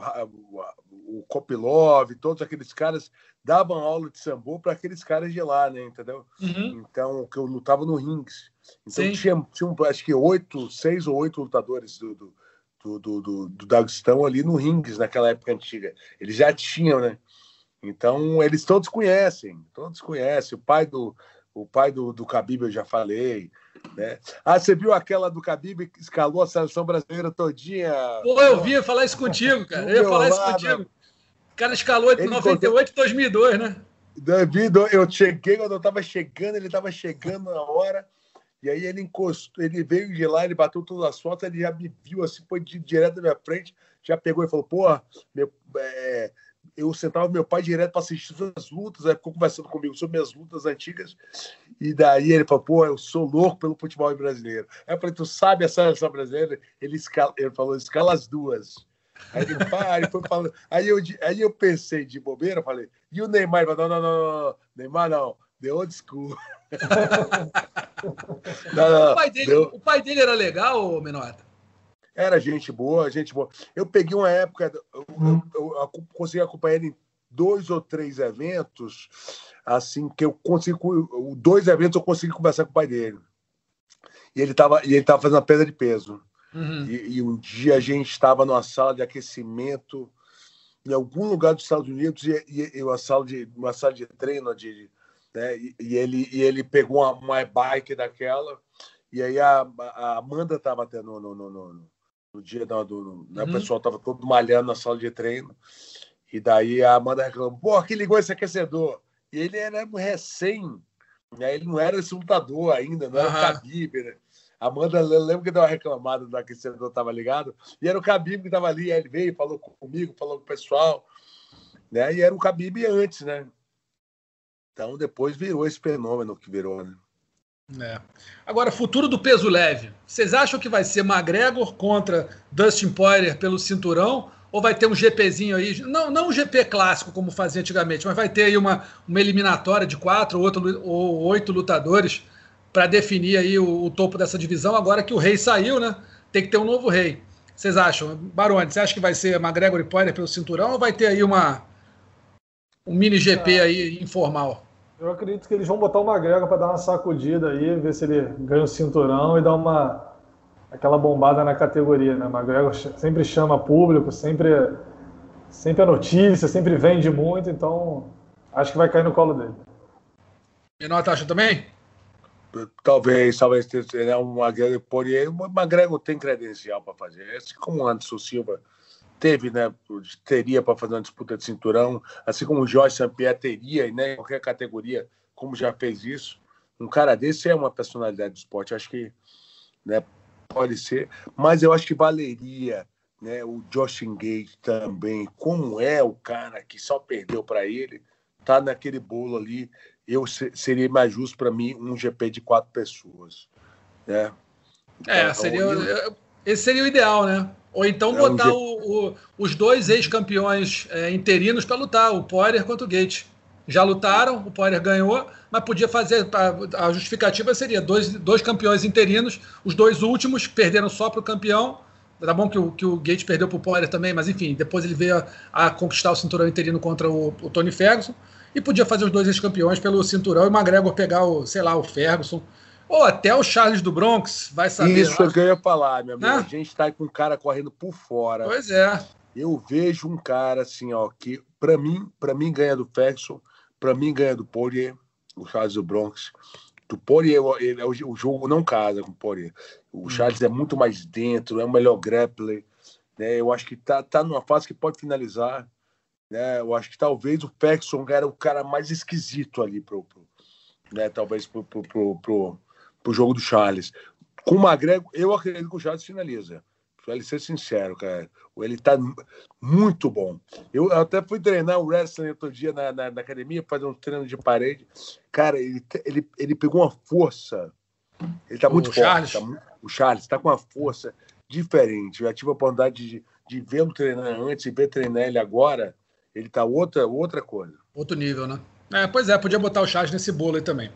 o Kopilov, todos aqueles caras davam aula de sambo para aqueles caras de lá, né? Entendeu? Uhum. Então, que eu lutava no rings. Então tinha, tinha acho que oito, seis ou oito lutadores do, do, do, do, do Daguestão ali no rings naquela época antiga. Eles já tinham, né? Então, eles todos conhecem, todos conhecem. O pai do, o pai do, do Khabib eu já falei. Né? Ah, você viu aquela do Khabib que escalou a seleção brasileira todinha? Pô, eu vi, falar isso contigo, cara. Eu ia falar isso contigo. O cara escalou entre 98 e 2002, né? 2002, eu cheguei, quando eu tava chegando, ele tava chegando na hora, e aí ele encostou, ele veio de lá, ele bateu todas as fotos, ele já me viu assim, foi direto na minha frente, já pegou e falou, pô, meu, é, eu sentava meu pai direto para assistir as lutas, aí ficou conversando comigo sobre as lutas antigas, e daí ele falou, pô, eu sou louco pelo futebol brasileiro. Aí eu falei, tu sabe a seleção brasileira? Ele, escala, ele falou, escala as duas. Aí ele, pá, ele foi falando. Aí eu, aí eu pensei de bobeira, falei, e o Neymar? Ele falou, não, não, não, não, Neymar não, the old school. não, não, o, pai dele, deu... o pai dele era legal, Menota? Era gente boa, gente boa. Eu peguei uma época, eu, eu, eu consegui acompanhar ele em dois ou três eventos, assim, que eu consegui, dois eventos eu consegui conversar com o pai dele. E ele estava ele tava fazendo a pedra de peso. Uhum. E, e, um dia a gente estava numa sala de aquecimento em algum lugar dos Estados Unidos e, e, e uma sala de uma sala de treino de, né? e, e, ele e ele pegou uma, uma bike daquela e aí a, a Amanda estava até no, no, no, no, no dia do, do né? uhum. o pessoal estava todo malhando na sala de treino e daí a Amanda reclamou, pô, que ligou esse aquecedor e ele era recém né? ele não era esse lutador ainda, não era uhum. o Khabib, né? Amanda, lembra que deu uma reclamada do aquecedor estava ligado? E era o Khabib que estava ali, ele veio, falou comigo, falou com o pessoal, né? E era o Khabib antes, né? Então depois virou esse fenômeno que virou, né? É. Agora, futuro do peso leve. Vocês acham que vai ser McGregor contra Dustin Poirier pelo cinturão? Ou vai ter um GPzinho aí? Não, não um GP clássico como fazia antigamente, mas vai ter aí uma, uma eliminatória de quatro ou, outro, ou oito lutadores para definir aí o, o, topo dessa divisão. Agora que o rei saiu, né? Tem que ter um novo rei. Vocês acham? Barone, você acha que vai ser McGregor e Poirier pelo cinturão ou vai ter aí uma um mini GP aí informal? Eu acredito que eles vão botar o McGregor para dar uma sacudida aí, ver se ele ganha o cinturão e dar uma aquela bombada na categoria, né? McGregor sempre chama público, sempre sempre a notícia, sempre vende muito, então acho que vai cair no colo dele. E nota acha também? talvez, talvez tenha um McGregor, porém, o McGregor tem credencial para fazer, assim como o Anderson Silva teve, né, teria para fazer uma disputa de cinturão, assim como o Jorge St-Pierre teria, né, em qualquer categoria, como já fez isso, um cara desse é uma personalidade do esporte, acho que, né, pode ser, mas eu acho que valeria, né, o Justin Gage também, como é o cara que só perdeu para ele, tá naquele bolo ali, eu seria mais justo para mim um GP de quatro pessoas, né? É, então, seria, eu... esse seria o ideal, né? Ou então é botar um o, o, os dois ex-campeões é, interinos para lutar, o Poirier contra o Gate. Já lutaram, o Poirier ganhou, mas podia fazer. A, a justificativa seria dois, dois campeões interinos, os dois últimos perderam só para o campeão. Tá bom que o, que o Gate perdeu para o Poirier também, mas enfim, depois ele veio a, a conquistar o cinturão interino contra o, o Tony Ferguson e podia fazer os dois ex-campeões pelo cinturão e o McGregor pegar o, sei lá, o Ferguson Ou até o Charles do Bronx vai saber. Isso é que eu ia falar, meu amigo. Né? A gente está com um cara correndo por fora. Pois é. Eu vejo um cara assim, ó, que para mim, para mim ganha do Ferguson, para mim ganha do Poirier, o Charles do Bronx. Do Poirier, ele, o jogo não casa com o Poirier. O hum. Charles é muito mais dentro, é o melhor grappler. Né? Eu acho que tá, tá numa fase que pode finalizar. Né? Eu acho que talvez o Ferguson era o cara mais esquisito ali pro, pro né? Talvez pro, pro, pro, pro, pro jogo do Charles. Com o McGregor, eu acredito que o Charles finaliza. Pra ele ser sincero, cara. Ele tá muito bom. Eu até fui treinar o wrestling outro dia na, na, na academia, fazer um treino de parede. Cara, ele, ele, ele pegou uma força. Ele tá muito o forte. Charles. Tá, o Charles tá com uma força diferente. Eu já tive a oportunidade de, de vê-lo treinar antes e ver treinar ele agora. Ele tá outra, outra coisa. Outro nível, né? É, pois é, podia botar o Charles nesse bolo aí também.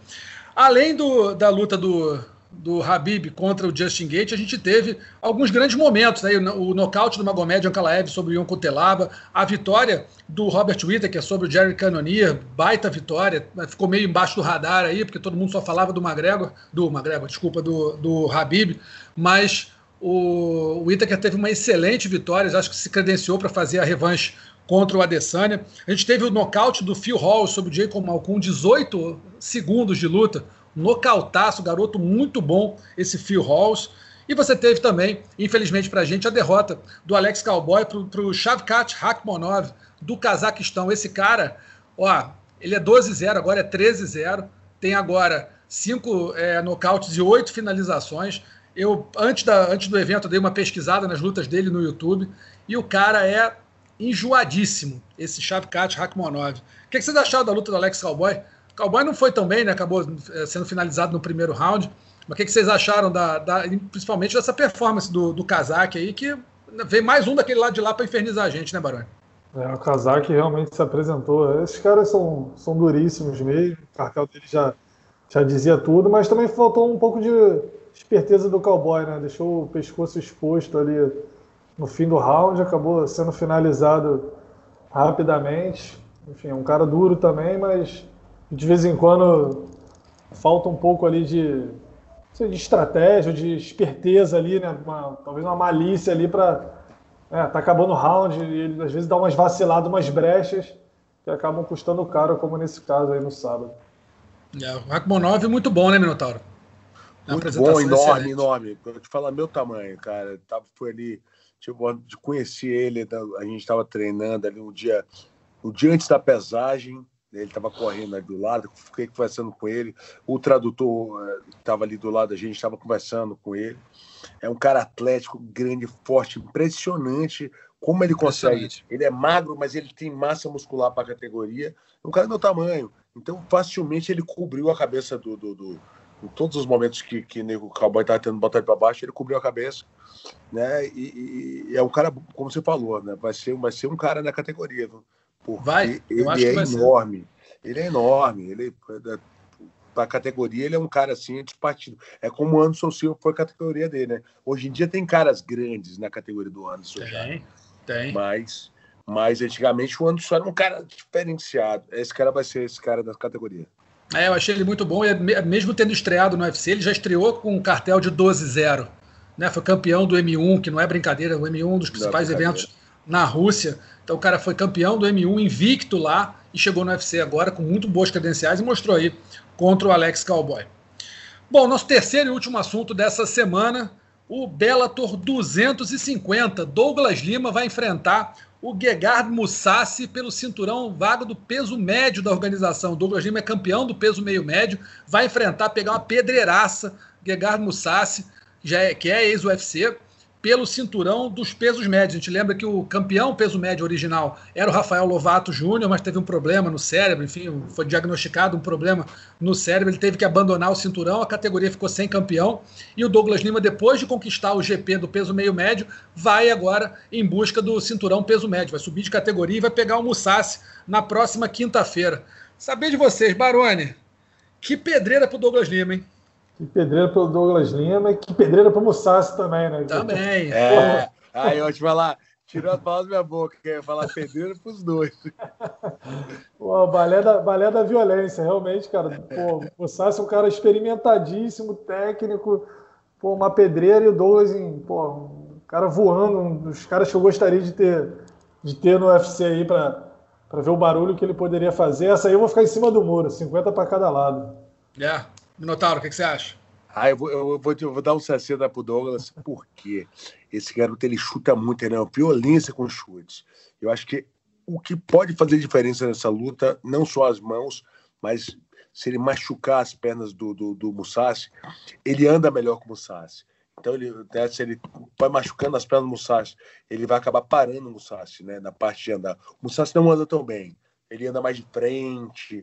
Além do, da luta do, do Habib contra o Justin Gate, a gente teve alguns grandes momentos, né? o, o nocaute do Magomed Ankalaev sobre o Ion Kutelaba, a vitória do Robert Whittaker sobre o Jerry Cannonier, baita vitória, ficou meio embaixo do radar aí, porque todo mundo só falava do McGregor, do McGregor, desculpa, do, do Habib, mas o Whittaker teve uma excelente vitória, acho que se credenciou para fazer a revanche contra o Adesanya. A gente teve o nocaute do Phil Hall sobre o Jacob Malcolm, 18 segundos de luta. Nocautaço, garoto muito bom esse Phil Halls. E você teve também, infelizmente para a gente, a derrota do Alex Cowboy para o Shavkat Rakhmonov do Cazaquistão. Esse cara, ó, ele é 12-0, agora é 13-0. Tem agora cinco é, nocautes e oito finalizações. Eu, antes, da, antes do evento, dei uma pesquisada nas lutas dele no YouTube. E o cara é enjoadíssimo, esse Shavkat Rakhmonov. O que, que vocês acharam da luta do Alex Cowboy? Cowboy não foi tão bem, né? Acabou eh, sendo finalizado no primeiro round. Mas o que, que vocês acharam, da, da, principalmente dessa performance do, do Kazak aí, que veio mais um daquele lado de lá para infernizar a gente, né, Baroni? É, o Kazak realmente se apresentou. Esses caras são, são duríssimos mesmo. O cartel dele já, já dizia tudo, mas também faltou um pouco de esperteza do cowboy, né? Deixou o pescoço exposto ali no fim do round, acabou sendo finalizado rapidamente. Enfim, é um cara duro também, mas de vez em quando falta um pouco ali de, de estratégia, de esperteza ali, né? Uma, talvez uma malícia ali para. É, tá acabando o round e ele às vezes dá umas vaciladas, umas brechas que acabam custando caro, como nesse caso aí no sábado. É, o é muito bom, né, Minotauro? Muito bom, enorme, excelente. enorme. Quando eu te falar meu tamanho, cara, tava, foi ali Tive de conhecer ele, a gente estava treinando ali um dia, um dia antes da pesagem, ele estava correndo ali do lado, fiquei conversando com ele, o tradutor estava eh, ali do lado, a gente estava conversando com ele. É um cara atlético, grande, forte, impressionante como ele consegue. Ele é magro, mas ele tem massa muscular para a categoria. É um cara do meu tamanho. Então, facilmente ele cobriu a cabeça do, do, do em todos os momentos que, que o cowboy estava tentando botar ele para baixo, ele cobriu a cabeça, né? E, e, é um cara, como você falou, né? Vai ser, vai ser um cara na categoria, porque vai, ele é enorme. Ser. Ele é enorme. Ele para a categoria ele é um cara assim de partido. É como o Anderson Silva foi a categoria dele, né? Hoje em dia tem caras grandes na categoria do Anderson tem, já. Tem. Mas, mas antigamente o Anderson era um cara diferenciado. Esse cara vai ser esse cara da categoria. É, eu achei ele muito bom. E mesmo tendo estreado no UFC, ele já estreou com um cartel de 12-0. Né? Foi campeão do M1, que não é brincadeira, o M1 um dos principais eventos na Rússia. Então o cara foi campeão do M1 invicto lá e chegou no UFC agora com muito boas credenciais e mostrou aí contra o Alex Cowboy. Bom, nosso terceiro e último assunto dessa semana, o Bellator 250. Douglas Lima vai enfrentar o Gegard Mussassi pelo cinturão vago do peso médio da organização. Douglas Lima é campeão do peso meio médio, vai enfrentar, pegar uma pedreiraça, Gegard Mussassi, já é, que é ex-UFC, pelo cinturão dos pesos médios. A gente lembra que o campeão peso médio original era o Rafael Lovato Júnior, mas teve um problema no cérebro, enfim, foi diagnosticado um problema no cérebro, ele teve que abandonar o cinturão, a categoria ficou sem campeão, e o Douglas Lima, depois de conquistar o GP do peso meio médio, vai agora em busca do cinturão peso médio, vai subir de categoria e vai pegar o Mussassi na próxima quinta-feira. Saber de vocês, Barone, que pedreira pro Douglas Lima, hein? Que pedreira pro Douglas Lima e que pedreira pro Mussassi também, né? Também. É. Aí eu te falar, tirou a palavras da minha boca, que ia falar pedreira pros dois. Pô, balé da, balé da violência, realmente, cara. Pô, o Sassi é um cara experimentadíssimo, técnico, pô, uma pedreira e o Douglas, em, pô, um cara voando, um dos caras que eu gostaria de ter, de ter no UFC aí para ver o barulho que ele poderia fazer. Essa aí eu vou ficar em cima do muro, 50 para cada lado. É. Minotauro, o que, que você acha? Ah, eu vou, eu vou, eu vou dar um 60 pro Douglas, porque esse garoto ele chuta muito, ele é violência com chutes. Eu acho que o que pode fazer diferença nessa luta, não só as mãos, mas se ele machucar as pernas do, do, do Musashi, ele anda melhor que o Musashi. Então, ele, né, se ele vai machucando as pernas do Musashi, ele vai acabar parando o Musashi né, na parte de andar. O Musashi não anda tão bem ele anda mais de frente.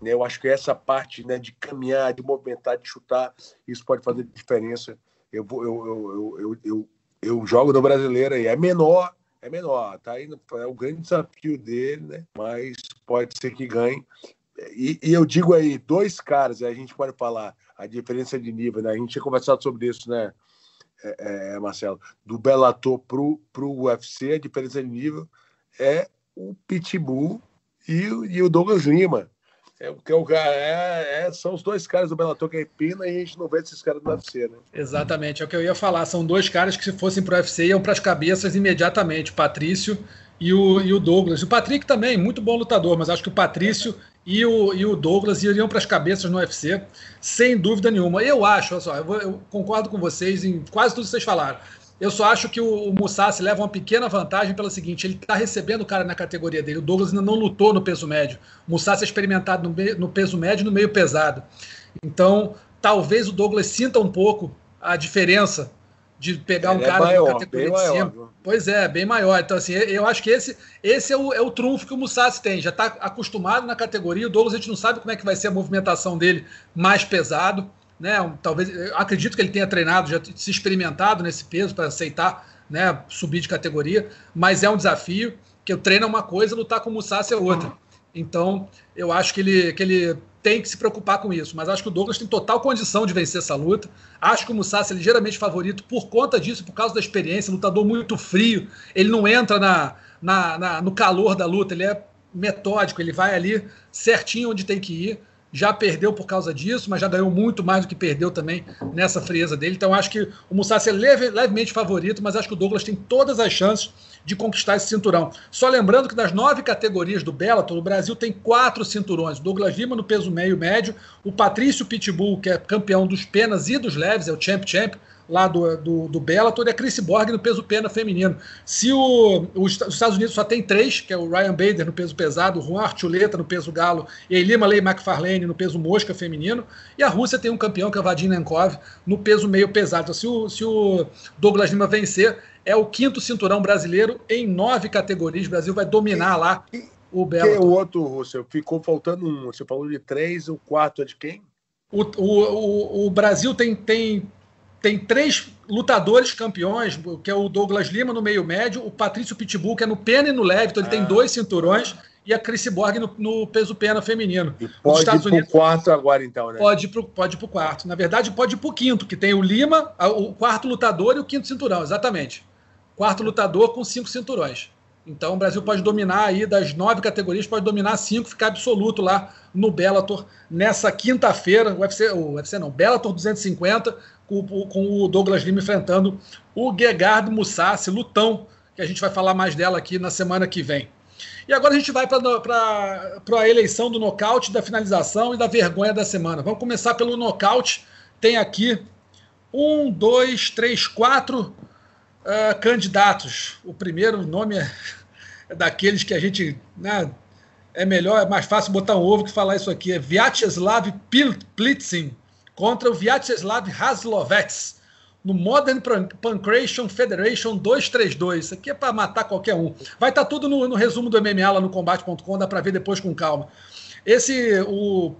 Né? Eu acho que essa parte né, de caminhar, de movimentar, de chutar, isso pode fazer diferença. Eu, vou, eu, eu, eu, eu, eu jogo no brasileiro e é menor, é menor, tá indo, é o grande desafio dele, né? Mas pode ser que ganhe. E, e, eu digo aí, dois caras, a gente pode falar a diferença de nível, né? A gente tinha conversado sobre isso, né, é, é, Marcelo? Do Bellator pro, pro UFC, a diferença de nível é o Pitbull e, e o Douglas Lima. É, o, é, é, são os dois caras do Bellator que é pina e a gente não vê esses caras do UFC, né? Exatamente, é o que eu ia falar. São dois caras que, se fossem pro UFC, iam para as cabeças imediatamente: o Patrício e o, e o Douglas. O Patrick também, muito bom lutador, mas acho que o Patrício e o, e o Douglas iriam para as cabeças no UFC, sem dúvida nenhuma. Eu acho, olha só, eu, vou, eu concordo com vocês em quase tudo que vocês falaram. Eu só acho que o, o Mussassi leva uma pequena vantagem pelo seguinte: ele está recebendo o cara na categoria dele. O Douglas ainda não lutou no peso médio. O Mussassi é experimentado no, no peso médio e no meio pesado. Então, talvez o Douglas sinta um pouco a diferença de pegar ele um é cara é maior, na categoria de cima. Maior. Pois é, bem maior. Então, assim, eu acho que esse, esse é, o, é o trunfo que o Mussassi tem. Já está acostumado na categoria. O Douglas, a gente não sabe como é que vai ser a movimentação dele mais pesado né? Talvez, acredito que ele tenha treinado, já se experimentado nesse peso para aceitar, né? Subir de categoria, mas é um desafio que o treino é uma coisa, lutar com o Musashi é outra. Então, eu acho que ele, que ele tem que se preocupar com isso, mas acho que o Douglas tem total condição de vencer essa luta. Acho que o Musashi é ligeiramente favorito por conta disso, por causa da experiência, lutador muito frio, ele não entra na, na, na no calor da luta, ele é metódico, ele vai ali certinho onde tem que ir já perdeu por causa disso, mas já ganhou muito mais do que perdeu também nessa frieza dele. Então acho que o Musashi é leve, levemente favorito, mas acho que o Douglas tem todas as chances de conquistar esse cinturão. Só lembrando que das nove categorias do Bellator, o Brasil tem quatro cinturões. O Douglas Lima no peso meio médio, o Patrício Pitbull, que é campeão dos penas e dos leves, é o champ champ, lá do, do, do Bellator, e a Chris Borg no peso pena feminino. Se o, os Estados Unidos só tem três, que é o Ryan Bader no peso pesado, o Juan Archuleta no peso galo e a Lima Lei McFarlane no peso mosca feminino, e a Rússia tem um campeão, que é o Vadim Nenkov, no peso meio pesado. Então, se o, se o Douglas Lima vencer, é o quinto cinturão brasileiro em nove categorias. O Brasil vai dominar lá o Bellator. Quem é o outro, Rússia? Ficou faltando um. Você falou de três, o quarto é de quem? O, o, o, o Brasil tem, tem tem três lutadores campeões, que é o Douglas Lima no meio médio, o Patrício Pitbull, que é no pena e no leve, então ele ah, tem dois cinturões, e a Chris Borg no, no, peso pena feminino. E pode Estados ir Unidos, pro quarto agora, então, né? Pode ir pro, pode ir pro quarto. Na verdade, pode ir pro quinto, que tem o Lima, o quarto lutador e o quinto cinturão, exatamente. Quarto lutador com cinco cinturões. Então o Brasil pode dominar aí das nove categorias, pode dominar cinco, ficar absoluto lá no Bellator nessa quinta-feira, o UFC, o UFC não, Bellator 250, com, o Douglas Lima enfrentando o Gegard Mussassi, lutão, que a gente vai falar mais dela aqui na semana que vem. E agora a gente vai para a eleição do nocaute, da finalização e da vergonha da semana. Vamos começar pelo nocaute. Tem aqui um, dois, três, quatro uh, candidatos. O primeiro nome é, é, daqueles que a gente. Né, é melhor, é mais fácil botar um ovo que falar isso aqui. É Vyacheslav Plitzin contra o Vyacheslav Haslovets no Modern Pancration Federation 232. Isso aqui é para matar qualquer um. Vai estar tá tudo no, no, resumo do MMA lá no combate.com, dá para ver depois com calma. Esse, o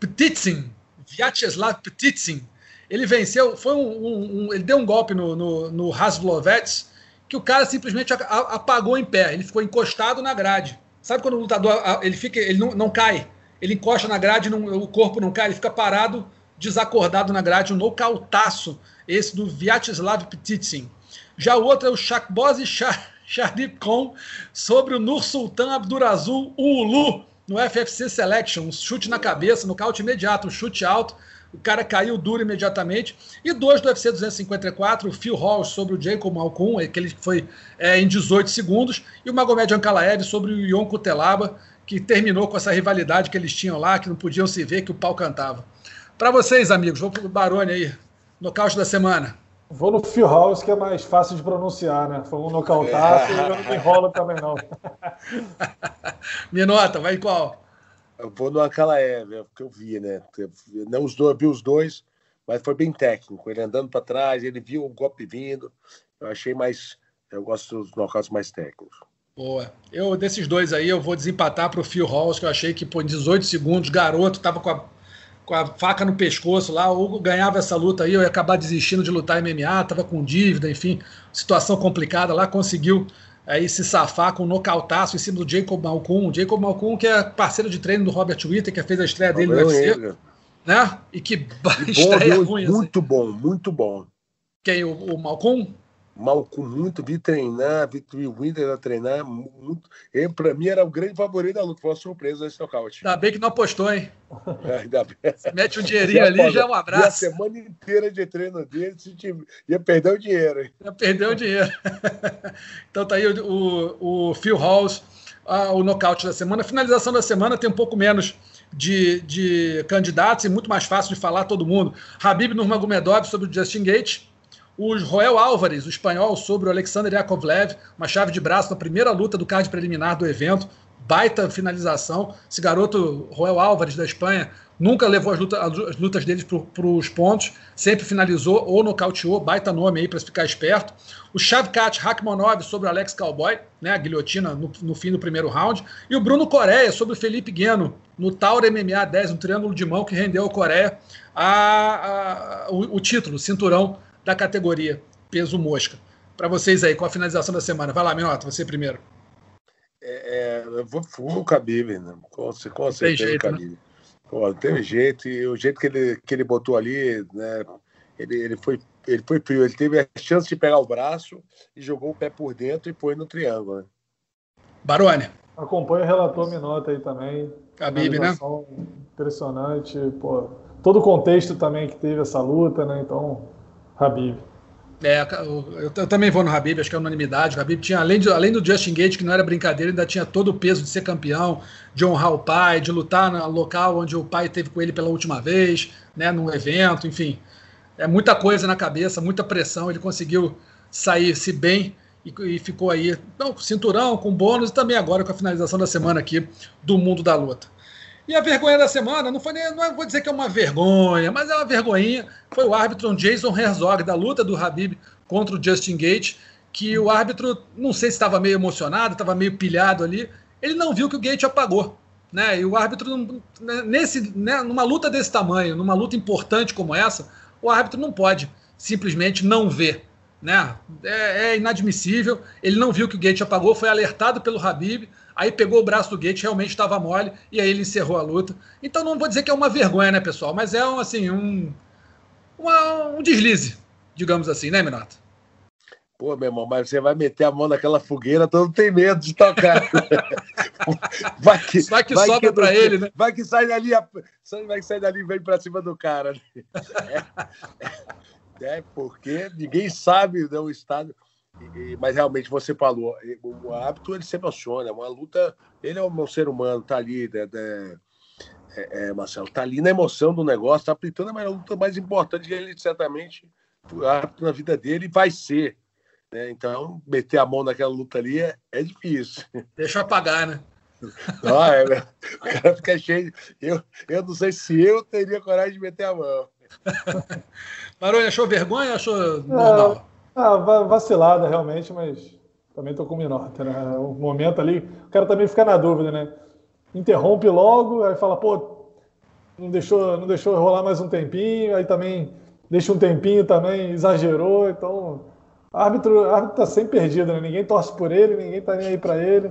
Petitsin, Vyacheslav Petitsin, ele venceu, foi um, um, um, ele deu um golpe no, no, no Haslovets que o cara simplesmente apagou em pé, ele ficou encostado na grade. Sabe quando o lutador ele fica, ele não, não cai, ele encosta na grade, não, o corpo não cai, ele fica parado desacordado na grade, um nocautaço, esse do Vyacheslav Petitsin. Já o outro é o Shakbozi Sharif Khan sobre o Nur Sultan Abdurazul Ulu no FFC Selection. Um chute na cabeça, nocaute imediato, um chute alto. O cara caiu duro imediatamente. E dois do UFC 254, o Phil Hall sobre o Jacob Malkoun, aquele que foi é, em 18 segundos, e o Magomed Ankalaev sobre o Ion Kutelaba, que terminou com essa rivalidade que eles tinham lá, que não podiam se ver, que o pau cantava. Para vocês, amigos, vou pro Barone aí, nocaute da semana. Vou no Phil House, que é mais fácil de pronunciar, né? Foi um nocautaço e eu não me enrolo também, não. Minota, vai em qual? Eu vou no Ankalaev, é porque eu vi, né? Não os dois, vi os dois, mas foi bem técnico. Ele andando para trás, ele viu o golpe vindo. Eu achei mais. Eu gosto dos knockouts mais técnicos. Boa. Eu, desses dois aí, eu vou desempatar para o Phil Halls, que eu achei que, por 18 segundos, garoto, tava com a com a faca no pescoço lá, o Hugo ganhava essa luta aí, eu ia acabar desistindo de lutar MMA, tava com dívida, enfim, situação complicada lá, conseguiu aí se safar com um nocautaço em cima do Jacob Malcolm, Jacob Malcolm que é parceiro de treino do Robert Whittaker, que fez a estreia dele no UFC, né? E que e estreia bom, ruim. Muito assim. bom, muito bom. Quem, o, o Malcolm? Malco muito, vi treinar, vi, vi o Winter treinar muito. Para mim era o grande favorito da luta, foi uma surpresa esse nocaute. Ainda bem que não apostou, hein? É, ainda bem. Se mete um dinheirinho ali, já é um abraço. a semana inteira de treino dele, se ia perder o dinheiro. Hein? Ia perder o dinheiro. então tá aí o, o, o Phil ah, o nocaute da semana. A finalização da semana tem um pouco menos de, de candidatos e muito mais fácil de falar todo mundo. Habib Nurmagomedov sobre o Justin Gates o Roel Álvares, o espanhol, sobre o Alexander Yakovlev, uma chave de braço na primeira luta do card preliminar do evento. Baita finalização. Esse garoto, Roel Álvares, da Espanha, nunca levou as, as lutas deles para os pontos, sempre finalizou ou nocauteou. Baita nome aí para ficar esperto. O Shavkat Rakhmonov sobre o Alex Cowboy, né, a guilhotina no, no, fim do primeiro round. E o Bruno Coreia sobre o Felipe Gueno, no Tauro MMA 10, um triângulo de mão que rendeu ao Coreia a, a, o, o título, o cinturão da categoria peso mosca. Para vocês aí, com a finalização da semana. Vai lá, Minota, você primeiro. É, é, eu vou com o Khabib, né? Com, com certeza jeito, o Khabib. Né? Pô, teve jeito, e o jeito que ele, que ele botou ali, né? Ele, ele foi ele foi frio, ele teve a chance de pegar o braço e jogou o pé por dentro e foi no triângulo. Né? Barone. Acompanha o relator Minota aí também. Khabib, né? Impressionante, pô. Todo o contexto também que teve essa luta, né? Então, Habib. É, eu, eu, também vou no Habib, acho que é unanimidade. O Habib tinha, além, de, além do Justin Gate, que não era brincadeira, ainda tinha todo o peso de ser campeão, de honrar o pai, de lutar no local onde o pai teve com ele pela última vez, né, num evento, enfim. É muita coisa na cabeça, muita pressão. Ele conseguiu sair-se bem e, e, ficou aí, não, com cinturão, com bônus e também agora com a finalização da semana aqui do mundo da luta. E a vergonha da semana, não foi nem, não vou dizer que é uma vergonha, mas é uma vergonhinha. Foi o árbitro Jason Herzog, da luta do Habib contra o Justin Gate, que o árbitro, não sei se estava meio emocionado, estava meio pilhado ali, ele não viu que o Gate apagou. Né? E o árbitro, né, nesse, né, numa luta desse tamanho, numa luta importante como essa, o árbitro não pode simplesmente não ver. Né? É, é inadmissível. Ele não viu que o Gate apagou, foi alertado pelo Habib. Aí pegou o braço do Gate, realmente estava mole, e aí ele encerrou a luta. Então não vou dizer que é uma vergonha, né, pessoal? Mas é um, assim, um, uma, um deslize, digamos assim, né, Minato? Pô, meu irmão, mas você vai meter a mão naquela fogueira, todo tem medo de tocar. vai que, vai que vai sobra para ele, né? Vai que sai dali, vai que sai dali e vem para cima do cara. É, é, porque ninguém sabe né, o estado. E, mas realmente você falou, o hábito ele se emociona, uma luta, ele é um ser humano, tá ali, né, né, é, é, Marcelo, tá ali na emoção do negócio, tá apitando, mas a luta mais importante que ele certamente o hábito na vida dele vai ser. Né? Então, meter a mão naquela luta ali é, é difícil. Deixa eu apagar, né? Não, é, o cara fica cheio. Eu, eu não sei se eu teria coragem de meter a mão. Maroni, achou vergonha ou achou normal? Ah, vacilada realmente, mas também tô com Minota, né? O momento ali, o cara também fica na dúvida, né? Interrompe logo, aí fala, pô, não deixou, não deixou rolar mais um tempinho, aí também deixa um tempinho também, exagerou, então árbitro, árbitro tá sempre perdido, né? Ninguém torce por ele, ninguém tá nem aí para ele.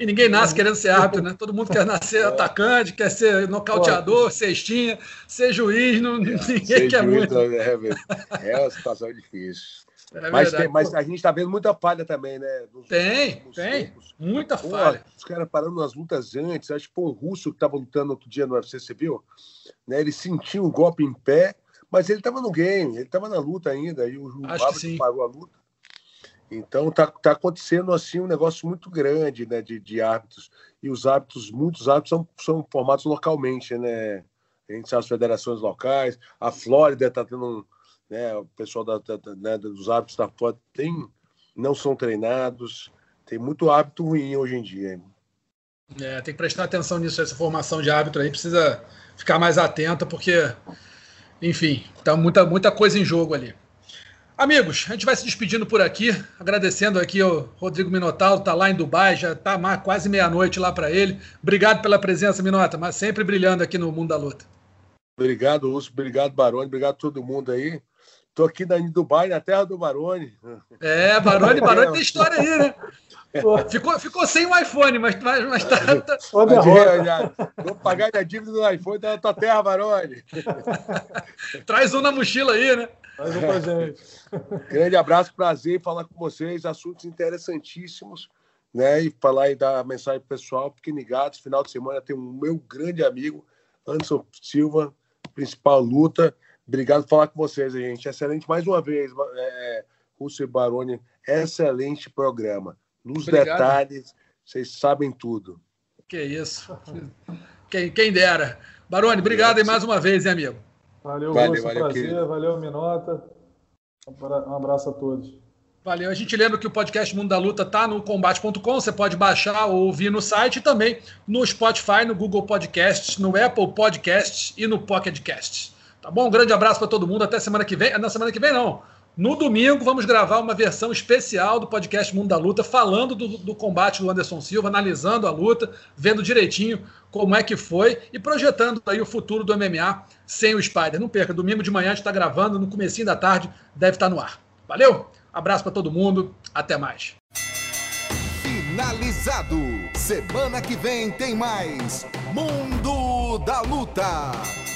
E ninguém nasce querendo ser árbitro, né? Todo mundo quer nascer atacante, quer ser nocauteador, cestinha, ser juiz, não, ninguém ser quer juiz, muito. É, é uma situação difícil. É mas, tem, mas, a gente está vendo muita falha também, né? Nos, tem, nos tem. Tempos. Muita Pô, falha. Os caras parando nas lutas antes. Acho que o russo que estava lutando outro dia no UFC, você viu? Né, ele sentiu um golpe em pé, mas ele estava no game, ele estava na luta ainda. E o, o árbitro parou a luta. Então tá, tá acontecendo assim um negócio muito grande né, de, de árbitros. E os árbitros, muitos árbitros são, são formados localmente, né? A gente sabe as federações locais, a Flórida está tendo um, né, o pessoal da, da, né, dos hábitos da foto tem, não são treinados, tem muito hábito ruim hoje em dia. É, tem que prestar atenção nisso, essa formação de hábito aí precisa ficar mais atenta, porque, enfim, tá muita, muita coisa em jogo ali. Amigos, a gente vai se despedindo por aqui, agradecendo aqui ao Rodrigo Minotauro, tá lá em Dubai, já tá quase meia-noite lá para ele. Obrigado pela presença, Minota, mas sempre brilhando aqui no mundo da luta. Obrigado, Lúcio, obrigado, Baroni, obrigado a todo mundo aí. Tô aqui na, em Dubai, na terra do Barone. É, Barone, Barone tem história aí, né? Ficou, ficou sem o iPhone, mas, mas, mas tá. tá... Vou pagar a dívida do iPhone da tua terra, Barone. Traz um na mochila aí, né? Traz um pra gente. Grande abraço, prazer em falar com vocês. Assuntos interessantíssimos, né? E falar e dar mensagem pessoal, porque ligados, final de semana tem um meu grande amigo, Anderson Silva, principal luta. Obrigado por falar com vocês, gente. Excelente mais uma vez, é, Rússio Baroni. Excelente programa. Nos Obrigado. detalhes, vocês sabem tudo. Que isso. Quem, quem dera. Baroni, obrigado aí mais uma vez, hein, amigo. Valeu, valeu, Rússio, valeu prazer. Querido. Valeu, Minota. Um abraço a todos. Valeu. A gente lembra que o podcast Mundo da Luta está no combate.com. Você pode baixar ou ouvir no site e também no Spotify, no Google Podcasts, no Apple Podcasts e no Pocket Casts. Tá bom? Um grande abraço para todo mundo. Até semana que vem. Na semana que vem, não. No domingo, vamos gravar uma versão especial do podcast Mundo da Luta, falando do, do, combate do Anderson Silva, analisando a luta, vendo direitinho como é que foi e projetando aí o futuro do MMA sem o Spider. Não perca, domingo de manhã a gente está gravando, no comecinho da tarde deve estar tá no ar. Valeu? Abraço para todo mundo, até mais. Finalizado. Semana que vem tem mais Mundo da Luta.